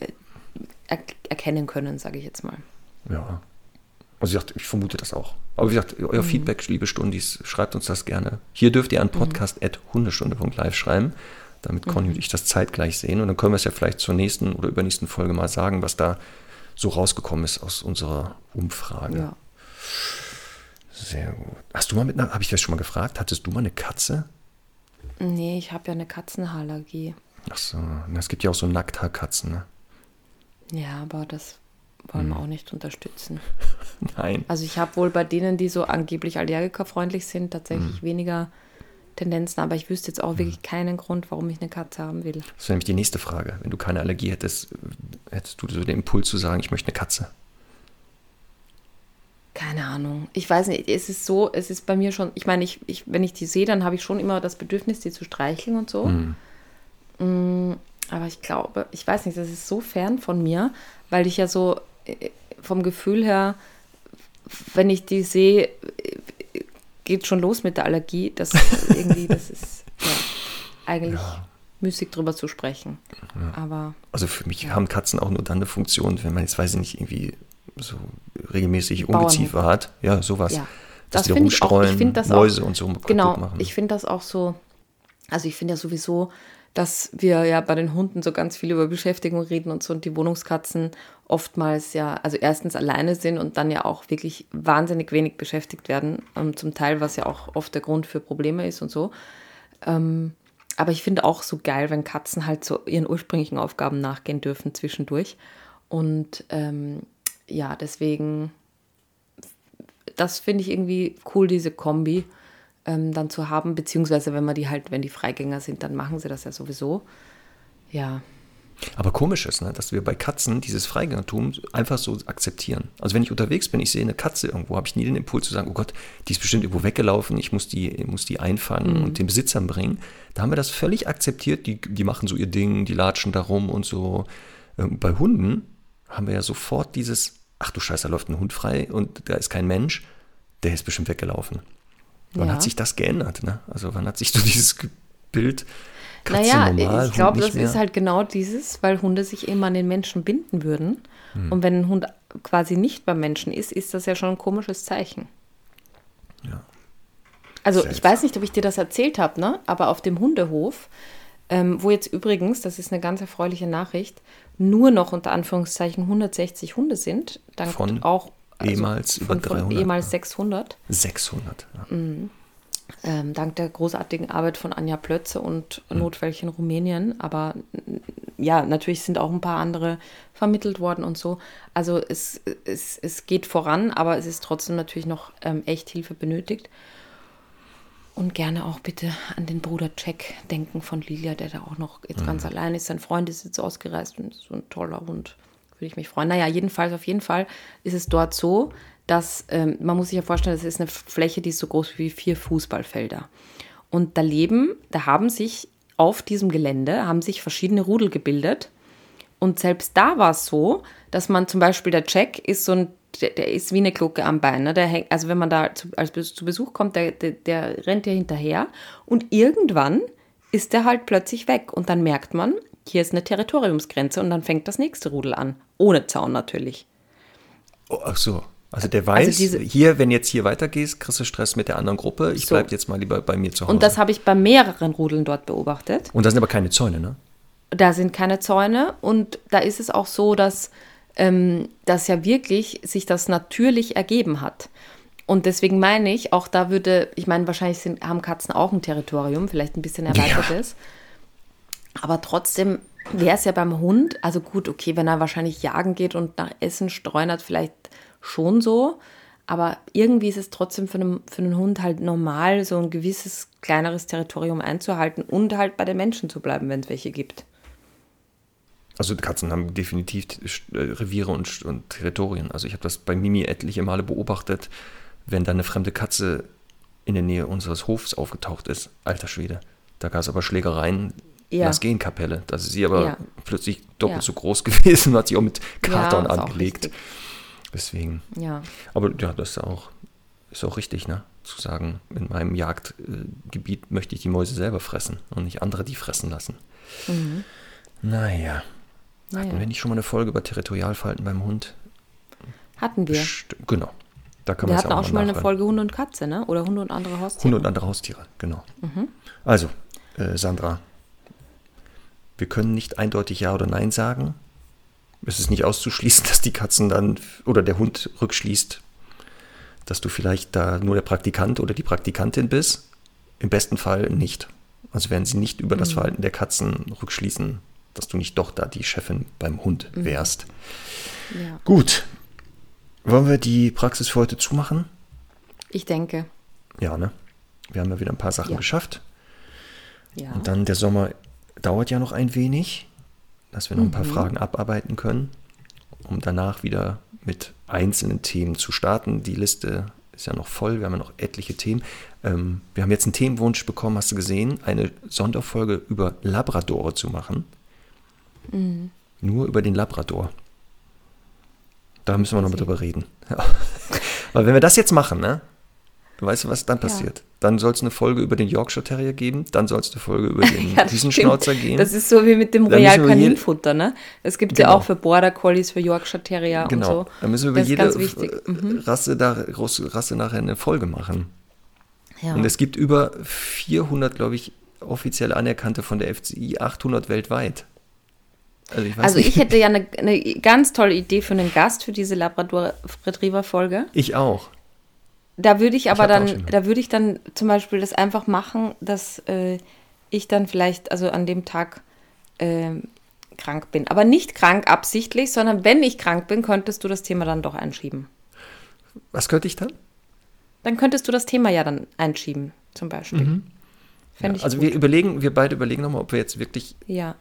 er erkennen können, sage ich jetzt mal. Ja. Also ich, ich vermute das auch. Aber wie gesagt, euer mhm. Feedback, liebe Stundis, schreibt uns das gerne. Hier dürft ihr an mhm. podcast.hundestunde.live schreiben, damit Conny mhm. und ich das zeitgleich sehen. Und dann können wir es ja vielleicht zur nächsten oder übernächsten Folge mal sagen, was da so rausgekommen ist aus unserer Umfrage. Ja. Sehr gut. Hast du mal mit einer, habe ich das schon mal gefragt, hattest du mal eine Katze? Nee, ich habe ja eine Katzenhaarallergie. Ach so, es gibt ja auch so Nackthaarkatzen, ne? Ja, aber das wollen hm. wir auch nicht unterstützen. [LAUGHS] Nein. Also ich habe wohl bei denen, die so angeblich allergikerfreundlich sind, tatsächlich hm. weniger Tendenzen, aber ich wüsste jetzt auch wirklich hm. keinen Grund, warum ich eine Katze haben will. Das wäre nämlich die nächste Frage. Wenn du keine Allergie hättest, hättest du so den Impuls zu sagen, ich möchte eine Katze. Keine Ahnung. Ich weiß nicht, es ist so, es ist bei mir schon, ich meine, ich, ich, wenn ich die sehe, dann habe ich schon immer das Bedürfnis, die zu streicheln und so. Hm. Mm, aber ich glaube, ich weiß nicht, das ist so fern von mir, weil ich ja so äh, vom Gefühl her, wenn ich die sehe, äh, geht schon los mit der Allergie. Das [LAUGHS] irgendwie, das ist ja, eigentlich ja. müßig drüber zu sprechen. Ja. Aber also für mich haben Katzen auch nur dann eine Funktion, wenn man jetzt weiß ich nicht irgendwie so regelmäßig Ungeziefer hat. Ja, sowas. Ja. Dass das die rumstreuen, ich das Mäuse auch, und so genau, machen. Ich finde das auch so, also ich finde ja sowieso, dass wir ja bei den Hunden so ganz viel über Beschäftigung reden und so und die Wohnungskatzen oftmals ja, also erstens alleine sind und dann ja auch wirklich wahnsinnig wenig beschäftigt werden, ähm, zum Teil, was ja auch oft der Grund für Probleme ist und so. Ähm, aber ich finde auch so geil, wenn Katzen halt so ihren ursprünglichen Aufgaben nachgehen dürfen zwischendurch. Und ähm, ja, deswegen, das finde ich irgendwie cool, diese Kombi ähm, dann zu haben, beziehungsweise wenn man die halt, wenn die Freigänger sind, dann machen sie das ja sowieso. Ja, Aber komisch ist, ne, dass wir bei Katzen dieses Freigängertum einfach so akzeptieren. Also wenn ich unterwegs bin, ich sehe eine Katze irgendwo, habe ich nie den Impuls zu sagen, oh Gott, die ist bestimmt irgendwo weggelaufen, ich muss die, muss die einfangen Mhm. und den Besitzern bringen. Da haben wir das völlig akzeptiert, die, die machen so ihr Ding, die latschen da rum und so. Ähm, Bei Hunden haben wir ja sofort dieses, ach du Scheiße, da läuft ein Hund frei und da ist kein Mensch, der ist bestimmt weggelaufen. Wann Ja. hat sich das geändert? Ne? Also wann hat sich so [LAUGHS] dieses Bild Katze naja, normal, ich glaube, das nicht ist mehr? halt genau dieses, weil Hunde sich eben an den Menschen binden würden. Hm. Und wenn ein Hund quasi nicht beim Menschen ist, ist das ja schon ein komisches Zeichen. Ja. Also ich Seltsam. weiß nicht, ob ich dir das erzählt habe, ne? aber auf dem Hundehof, ähm, wo jetzt übrigens, das ist eine ganz erfreuliche Nachricht, nur noch unter Anführungszeichen 160 Hunde sind, dank Von auch ehemals über von, von 300, ehemals ja. 600, 600. Ja. ähm, dank der großartigen Arbeit von Anja Plötze und Hm. Notfällchen Rumänien. Aber ja, natürlich sind auch ein paar andere vermittelt worden und so. Also es, es, es geht voran, aber es ist trotzdem natürlich noch ähm, echt Hilfe benötigt. Und gerne auch bitte an den Bruder Jack denken von Lilia, der da auch noch jetzt Mhm. ganz allein ist. Sein Freund ist jetzt ausgereist und ist so ein toller Hund. Würde ich mich freuen. Naja, jedenfalls, auf jeden Fall ist es dort so, dass ähm, man muss sich ja vorstellen, das ist eine Fläche, die ist so groß wie vier Fußballfelder. Und da leben, da haben sich auf diesem Gelände, haben sich verschiedene Rudel gebildet. Und selbst da war es so, dass man zum Beispiel, der Jack ist so ein, der, der ist wie eine Glucke am Bein. Ne? Der hängt, also wenn man da zu, als zu Besuch kommt, der, der, der rennt ja hinterher. Und irgendwann ist der halt plötzlich weg. Und dann merkt man, hier ist eine Territoriumsgrenze und dann fängt das nächste Rudel an. Ohne Zaun natürlich. Oh, ach so. Also der weiß, diese- hier, wenn jetzt hier weitergehst, kriegst du Stress mit der anderen Gruppe. Ich So. bleib jetzt mal lieber bei mir zu Hause. Und das habe ich bei mehreren Rudeln dort beobachtet. Und da sind aber keine Zäune, ne? da sind keine Zäune und da ist es auch so, dass, ähm, dass ja wirklich sich das natürlich ergeben hat. Und deswegen meine ich, auch da würde, ich meine, wahrscheinlich sind, haben Katzen auch ein Territorium, vielleicht ein bisschen erweitertes. Aber trotzdem wäre es ja beim Hund, also gut, okay, wenn er wahrscheinlich jagen geht und nach Essen streunert, vielleicht schon so. Aber irgendwie ist es trotzdem für einen, für einen Hund halt normal, so ein gewisses kleineres Territorium einzuhalten und halt bei den Menschen zu bleiben, wenn es welche gibt. Also Katzen haben definitiv äh, Reviere und, und Territorien. Also ich habe das bei Mimi etliche Male beobachtet, wenn da eine fremde Katze in der Nähe unseres Hofs aufgetaucht ist. Alter Schwede. Da gab es aber Schlägereien. Ja. Lass gehen, Kapelle. Da ist sie aber Ja. plötzlich doppelt Ja. so groß [LAUGHS] gewesen und hat sich auch mit Katern auch angelegt. Deswegen. Ja. Aber ja, das ist auch, ist auch richtig, ne? Zu sagen, in meinem Jagdgebiet möchte ich die Mäuse selber fressen und nicht andere die fressen lassen. Naja. Hatten Naja. wir nicht schon mal eine Folge über Territorialverhalten beim Hund? Hatten wir. Besti- Genau. Da kann Wir hatten ja auch schon mal eine nachhören. Folge Hunde und Katze, ne? Oder Hunde und andere Haustiere. Hunde und andere Haustiere, genau. Also, äh, Sandra, wir können nicht eindeutig Ja oder Nein sagen. Es ist nicht auszuschließen, [LAUGHS] dass die Katzen dann oder der Hund rückschließt, dass du vielleicht da nur der Praktikant oder die Praktikantin bist. Im besten Fall nicht. Also werden sie nicht über das Verhalten der Katzen rückschließen, dass du nicht doch da die Chefin beim Hund wärst. Ja. Gut. Wollen wir die Praxis für heute zumachen? Ich denke. Ja, ne? Wir haben ja wieder ein paar Sachen Ja. geschafft. Ja. Und dann der Sommer dauert ja noch ein wenig, dass wir noch ein paar Mhm. Fragen abarbeiten können, um danach wieder mit einzelnen Themen zu starten. Die Liste ist ja noch voll, wir haben ja noch etliche Themen. Ähm, wir haben jetzt einen Themenwunsch bekommen, hast du gesehen, eine Sonderfolge über Labradore zu machen. Mhm. Nur über den Labrador. Da müssen wir noch mal drüber reden. Ja. [LAUGHS] Weil wenn wir das jetzt machen, ne? Weißt du, was dann passiert? Dann soll es eine Folge über den Yorkshire Terrier geben, dann soll es eine Folge über [LAUGHS] den Ja, Riesenschnauzer gehen. Das ist so wie mit dem Royal Kaninfutter, ne? Es gibt ja Genau. auch für Border Collies, für Yorkshire Terrier Genau. und so. Da müssen wir über das jede. Mhm. Rasse, da, Rasse nachher eine Folge machen. Ja. Und es gibt über 400, glaube ich, offiziell anerkannte von der FCI, 800 weltweit. Also ich Also ich hätte ja eine, eine ganz tolle Idee für einen Gast für diese Labrador Retriever Folge. Ich auch. Da würde ich aber auch dann, da würde ich dann zum Beispiel das einfach machen, dass äh, ich dann vielleicht, also an dem Tag ähm, krank bin. Aber nicht krank absichtlich, sondern wenn ich krank bin, könntest du das Thema dann doch einschieben. Was könnte ich dann? Dann könntest du das Thema ja dann einschieben, zum Beispiel. Fände ich also gut. wir überlegen, wir beide überlegen nochmal, ob wir jetzt wirklich ja.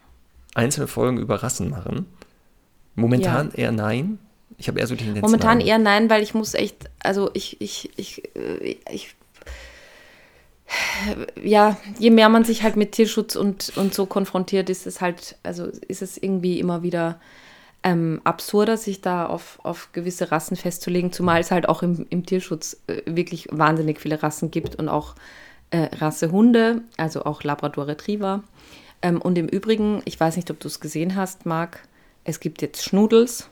Einzelne Folgen über Rassen machen. Momentan eher nein. Ich habe eher so die Tendenz Momentan nein. eher nein, weil ich muss echt, also ich, ich, ich, äh, ich, ja, je mehr man sich halt mit Tierschutz und, und so konfrontiert, ist es halt, also ist es irgendwie immer wieder ähm, absurder, sich da auf, auf gewisse Rassen festzulegen, zumal es halt auch im, im Tierschutz äh, wirklich wahnsinnig viele Rassen gibt und auch äh, Rassehunde, also auch Labrador Retriever. Ähm, und im Übrigen, ich weiß nicht, ob du es gesehen hast, Marc, es gibt jetzt Schnudels.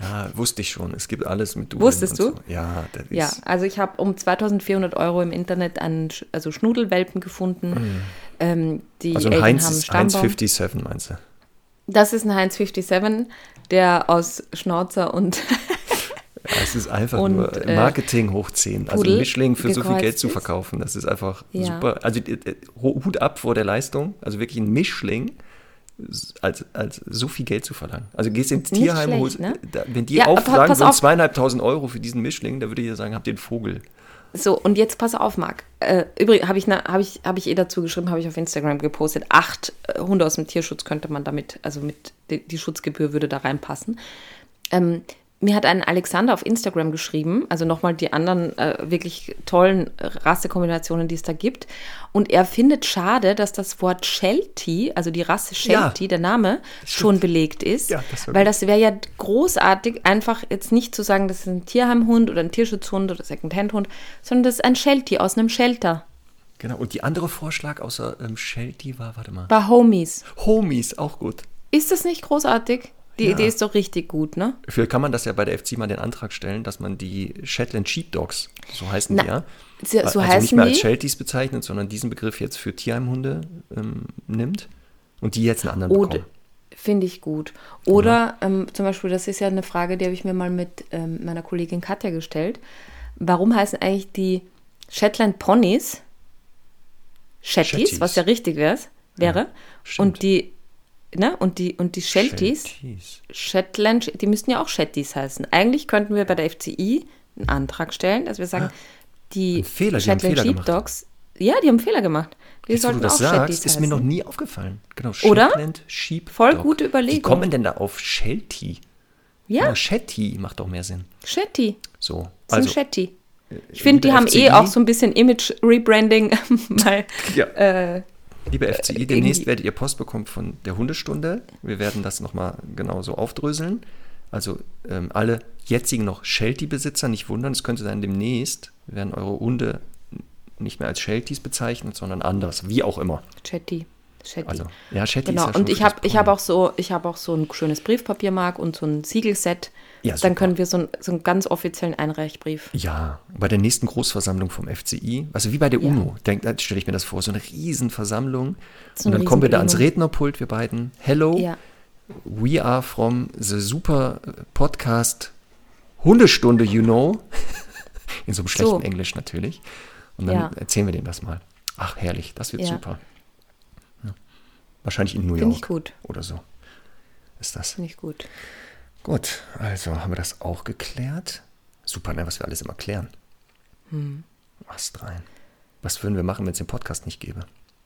Ja, wusste ich schon. Es gibt alles mit Dudeln Wusstest du? So. Ja, das ist, Ja, also ich habe um 2400 Euro im Internet einen also Schnudelwelpen gefunden. Ähm, die also ein Heinz, haben Heinz Stammbaum. 57 meinst du? Das ist ein Heinz 57, der aus Schnauzer und Ja, es ist einfach Und, nur äh, Marketing hoch 10. Also Pudel ein Mischling für so viel Geld zu verkaufen, das ist einfach Ja. super. Also äh, äh, Hut ab vor der Leistung. Also wirklich ein Mischling als, als so viel Geld zu verlangen. Also gehst ins Tierheim, schlecht, holst, ne? da, wenn die Ja, pass würden, auf. zweieinhalbtausend Euro für diesen Mischling, da würde ich ja sagen, habt ihr einen Vogel. so, und jetzt pass auf, Marc. Äh, übrigens habe ich, ne- hab ich, hab ich eh dazu geschrieben, habe ich auf Instagram gepostet. Acht Hunde aus dem Tierschutz könnte man damit, also mit die, die Schutzgebühr würde da reinpassen. Ähm, mir hat ein Alexander auf Instagram geschrieben, also nochmal die anderen äh, wirklich tollen Rassekombinationen, die es da gibt. Und er findet schade, dass das Wort Sheltie, also die Rasse Sheltie, der Name, schon belegt ist. Ja, das weil gut. das wäre ja großartig, einfach jetzt nicht zu sagen, das ist ein Tierheimhund oder ein Tierschutzhund oder Secondhand-Hund, sondern das ist ein Sheltie aus einem Shelter. Genau. Und die andere Vorschlag außer ähm, Sheltie war, warte mal, Bei Homies. Homies, auch gut. Ist das nicht großartig? Die Ja. Idee ist doch richtig gut, ne? Vielleicht kann man das ja bei der FC mal den Antrag stellen, dass man die Shetland Sheepdogs, so heißen Na, die ja, so- so also nicht heißen mehr als? Shelties bezeichnet, sondern diesen Begriff jetzt für Tierheimhunde ähm, nimmt und die jetzt einen anderen Oder, bekommen. finde ich gut. Oder ähm, zum Beispiel, das ist ja eine Frage, die habe ich mir mal mit ähm, meiner Kollegin Katja gestellt. Warum heißen eigentlich die Shetland Ponys Shetties, Shetties. was ja richtig wäre, wäre stimmt. und die ne, und die und die Shelties, Shelties. Shetland, die müssten ja auch Shetties heißen. Eigentlich könnten wir bei der FCI einen Antrag stellen, dass wir sagen, die Fehler, die haben Shetland Fehler gemacht. Sheepdogs, ja, die haben einen Fehler gemacht. Wir Jetzt, wo du sollten das auch sagst, Shetties ist heißen. mir noch nie aufgefallen. Genau, Oder? Shetland Sheepdog. Voll gute Wie Überlegung. kommen denn da auf Sheltie? ja, Ja, Shetty macht doch mehr Sinn. Shetty. So, also, ein Shetty. Ich finde, die haben eh FCI. auch so ein bisschen Image-Rebranding, [LAUGHS] weil ja. äh, Liebe FCI, irgendwie- demnächst werdet ihr Post bekommen von der Hundestunde. Wir werden das nochmal genauso aufdröseln. Also ähm, alle jetzigen noch Sheltie-Besitzer nicht wundern, es könnte sein, demnächst werden eure Hunde nicht mehr als Shelties bezeichnet, sondern anders, wie auch immer. Shetty. Shetty. Also, ja, Shetty Genau, ist ja schon und ich habe ich hab auch so, ich habe auch so ein schönes Briefpapiermark und so ein Siegelset. Ja, Dann können wir so, ein, so einen ganz offiziellen Einreichbrief. Ja, bei der nächsten Großversammlung vom FCI, also wie bei der Ja. UNO, da stelle ich mir das vor, so eine Riesenversammlung. So und dann kommen wir da ans. Rednerpult, wir beiden. Hello, Ja. we are from the super podcast Hundestunde, you know. [LAUGHS] In so einem schlechten So. Englisch natürlich. Und dann Ja. erzählen wir denen das mal. Ach, herrlich, das wird super. Wahrscheinlich in New Finde ich York gut. oder so. Ist das. Finde ich gut. Gut, also haben wir das auch geklärt. Super, ne, was wir alles immer klären. Hm. Ast rein. Was würden wir machen, wenn es den Podcast nicht gäbe?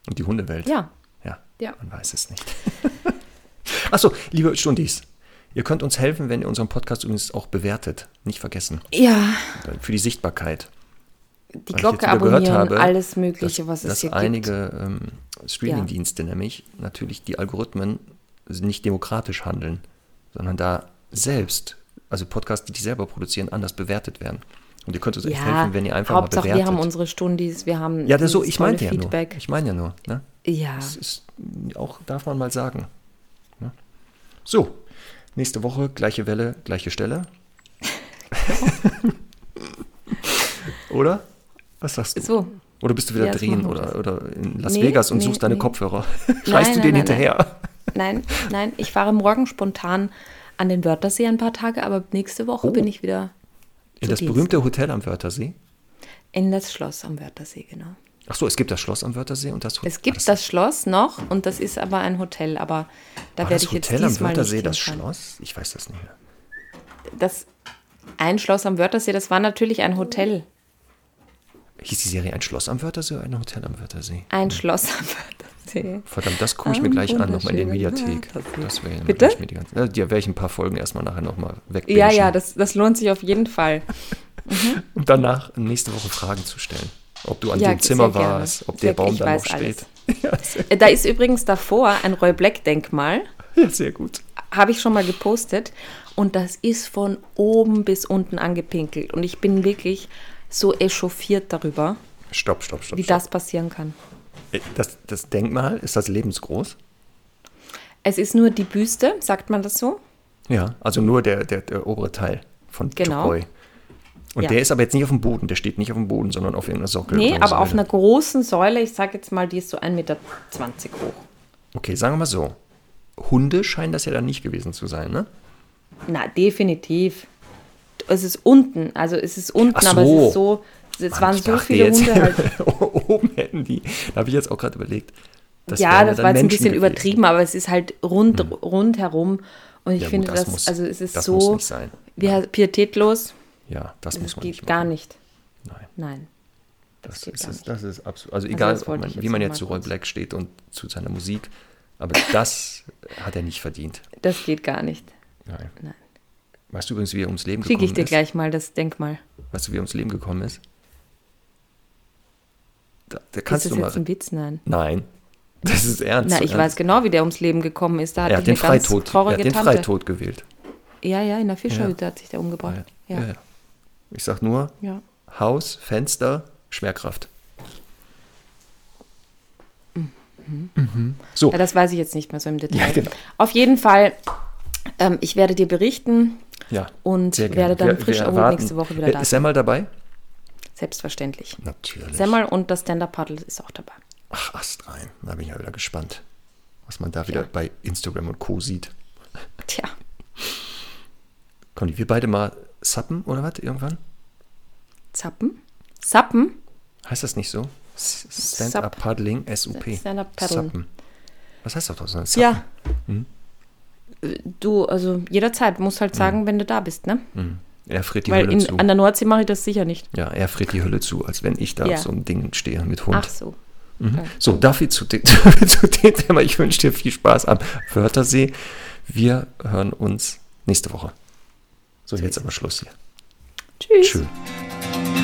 Und die Hundewelt? Ja. Ja, Ja. man weiß es nicht. [LAUGHS] Achso, liebe Stundis, ihr könnt uns helfen, wenn ihr unseren Podcast übrigens auch bewertet. Nicht vergessen. Ja, Für die Sichtbarkeit. die Weil Glocke abonnieren, habe, alles Mögliche, dass, was es dass hier gibt. einige ähm, Streamingdienste nämlich natürlich die Algorithmen nicht demokratisch handeln, sondern da selbst, also Podcasts, die die selber produzieren, anders bewertet werden. Und ihr könnt uns echt helfen, wenn ihr einfach Hauptsache, mal bewertet. wir haben unsere Stundis, wir haben ja, das so, ich tolle ja nur. Feedback. Ich meine ja nur. Ne? Ja, Das ist auch, darf man mal sagen. Ne? So, nächste Woche, gleiche Welle, gleiche Stelle. [LAUGHS] oder? Was sagst du? so. Oder bist du wieder Ja, drehen oder, oder in Las Nee, Vegas und nee, suchst deine nee. Kopfhörer? [LAUGHS] Nein, Schreist du nein, denen nein, hinterher? Nein, nein, ich fahre morgen spontan an den Wörthersee ein paar Tage, aber nächste Woche Oh. bin ich wieder In das Dienst. berühmte Hotel am Wörthersee? in das Schloss am Wörthersee, genau. Ach so, es gibt das Schloss am Wörthersee und das Hotel. Es gibt das Schloss noch und das ist aber ein Hotel, aber da werde das ich jetzt Hotel am diesmal Wörthersee nicht das. Schloss? Ich weiß das nicht mehr. Das ein Schloss am Wörthersee, das war natürlich ein Hotel. Hieß die Serie ein Schloss am Wörthersee oder ein Hotel am Wörthersee? Ein Schloss am Wörthersee. See. Verdammt, das gucke ich mir Am gleich an, nochmal in wunderschönen Mediathek. Das wäre Bitte? mir die ganze, ja, dir werde ich ein paar Folgen erstmal nachher nochmal weg. Ja, ja, das, das lohnt sich auf jeden Fall. [LAUGHS] Und danach nächste Woche Fragen zu stellen. Ob du an Ja, dem Zimmer warst, ob Sehr- der Baum ich da noch steht. [LAUGHS] Ja Äh, Da ist übrigens davor ein Roy Black-Denkmal. ja, sehr gut. habe ich schon mal gepostet und das ist von oben bis unten angepinkelt und ich bin wirklich so echauffiert darüber, Stopp, stopp, stopp. wie das passieren kann. Äh, Das, das Denkmal, ist das lebensgroß? Es ist nur die Büste, sagt man das so? Ja, also nur der, der, der obere Teil von Genau. Chokoi. Und Ja. der ist aber jetzt nicht auf dem Boden, der steht nicht auf dem Boden, sondern auf irgendeiner Sockel. Nee, aber auf einer großen Säule, ich sage jetzt mal, die ist so 1,20 Meter hoch. Okay, sagen wir mal so. Hunde scheinen das ja dann nicht gewesen zu sein, ne? Na, definitiv. Es ist unten, also es ist unten, Ach aber es so. ist so, es waren so viele Hunde halt. oben hätten die. Da habe ich jetzt auch gerade überlegt. das ja, das war jetzt ein bisschen. Hm. übertrieben, aber es ist halt rund, rundherum. Und ich Ja, gut, finde das das, muss- also es ist das so muss nicht sein. wie heißt- pietätlos. Ja, das muss Das man geht nicht gar nicht. Nein, Nein. das, geht ist, nicht. das ist absolut. Also egal, das ob wollte man, wie man jetzt zu Roy Black steht und zu seiner Musik, aber das hat er nicht verdient. Das geht gar nicht. Nein. Nein. Weißt du übrigens, wie er ums Leben Schicke gekommen ich dir ist? gleich mal das Denkmal. Weißt du, wie er ums Leben gekommen ist? Da, da Ist kannst das du mal. jetzt ein Witz? Nein. Nein, das ist ernst. Na, so ich ernst. weiß genau, wie der ums Leben gekommen ist. Da hatte Er hat den Freitod, er hat den Tante. Freitod gewählt. Ja, ja, in der Fischerhütte hat sich der umgebracht. Ja, Ja. ja. Ich sag nur, ja. Haus, Fenster, Schwerkraft. Mhm. So, Ja, das weiß ich jetzt nicht mehr so im Detail. Ja, genau. Auf jeden Fall, ähm, ich werde dir berichten ja. und werde dann Wir- frisch wir erholt nächste Woche wieder Äh, da Ist sein. Semmel dabei? Selbstverständlich. Natürlich. Semmel und das Stand-Up-Paddle ist auch dabei. Ach, Ast rein. Da bin ich ja wieder gespannt, was man da wieder Ja. bei Instagram und Co. sieht. Tja, Conny, wir beide mal sappen oder was irgendwann? Zappen? Sappen? Heißt das nicht so? S- Sup. Stand-up Paddling, SUP. Stand-up Paddeln. Sappen. Was heißt das doch so? Ja. Hm? Du, also jederzeit, musst halt sagen, wenn du da bist, ne? Hm. Er friert die Weil Hölle in, zu. an der Nordsee mache ich das sicher nicht. Ja, er friert die Hölle zu, als wenn ich da Ja. auf so einem Ding stehe mit Hund. Ach so. Mhm. So, dafür zu, [LAUGHS] zu dem Thema. Ich wünsche dir viel Spaß am Wörthersee. Wir hören uns nächste Woche. So, jetzt aber Schluss hier. Tschüss. Tschüss.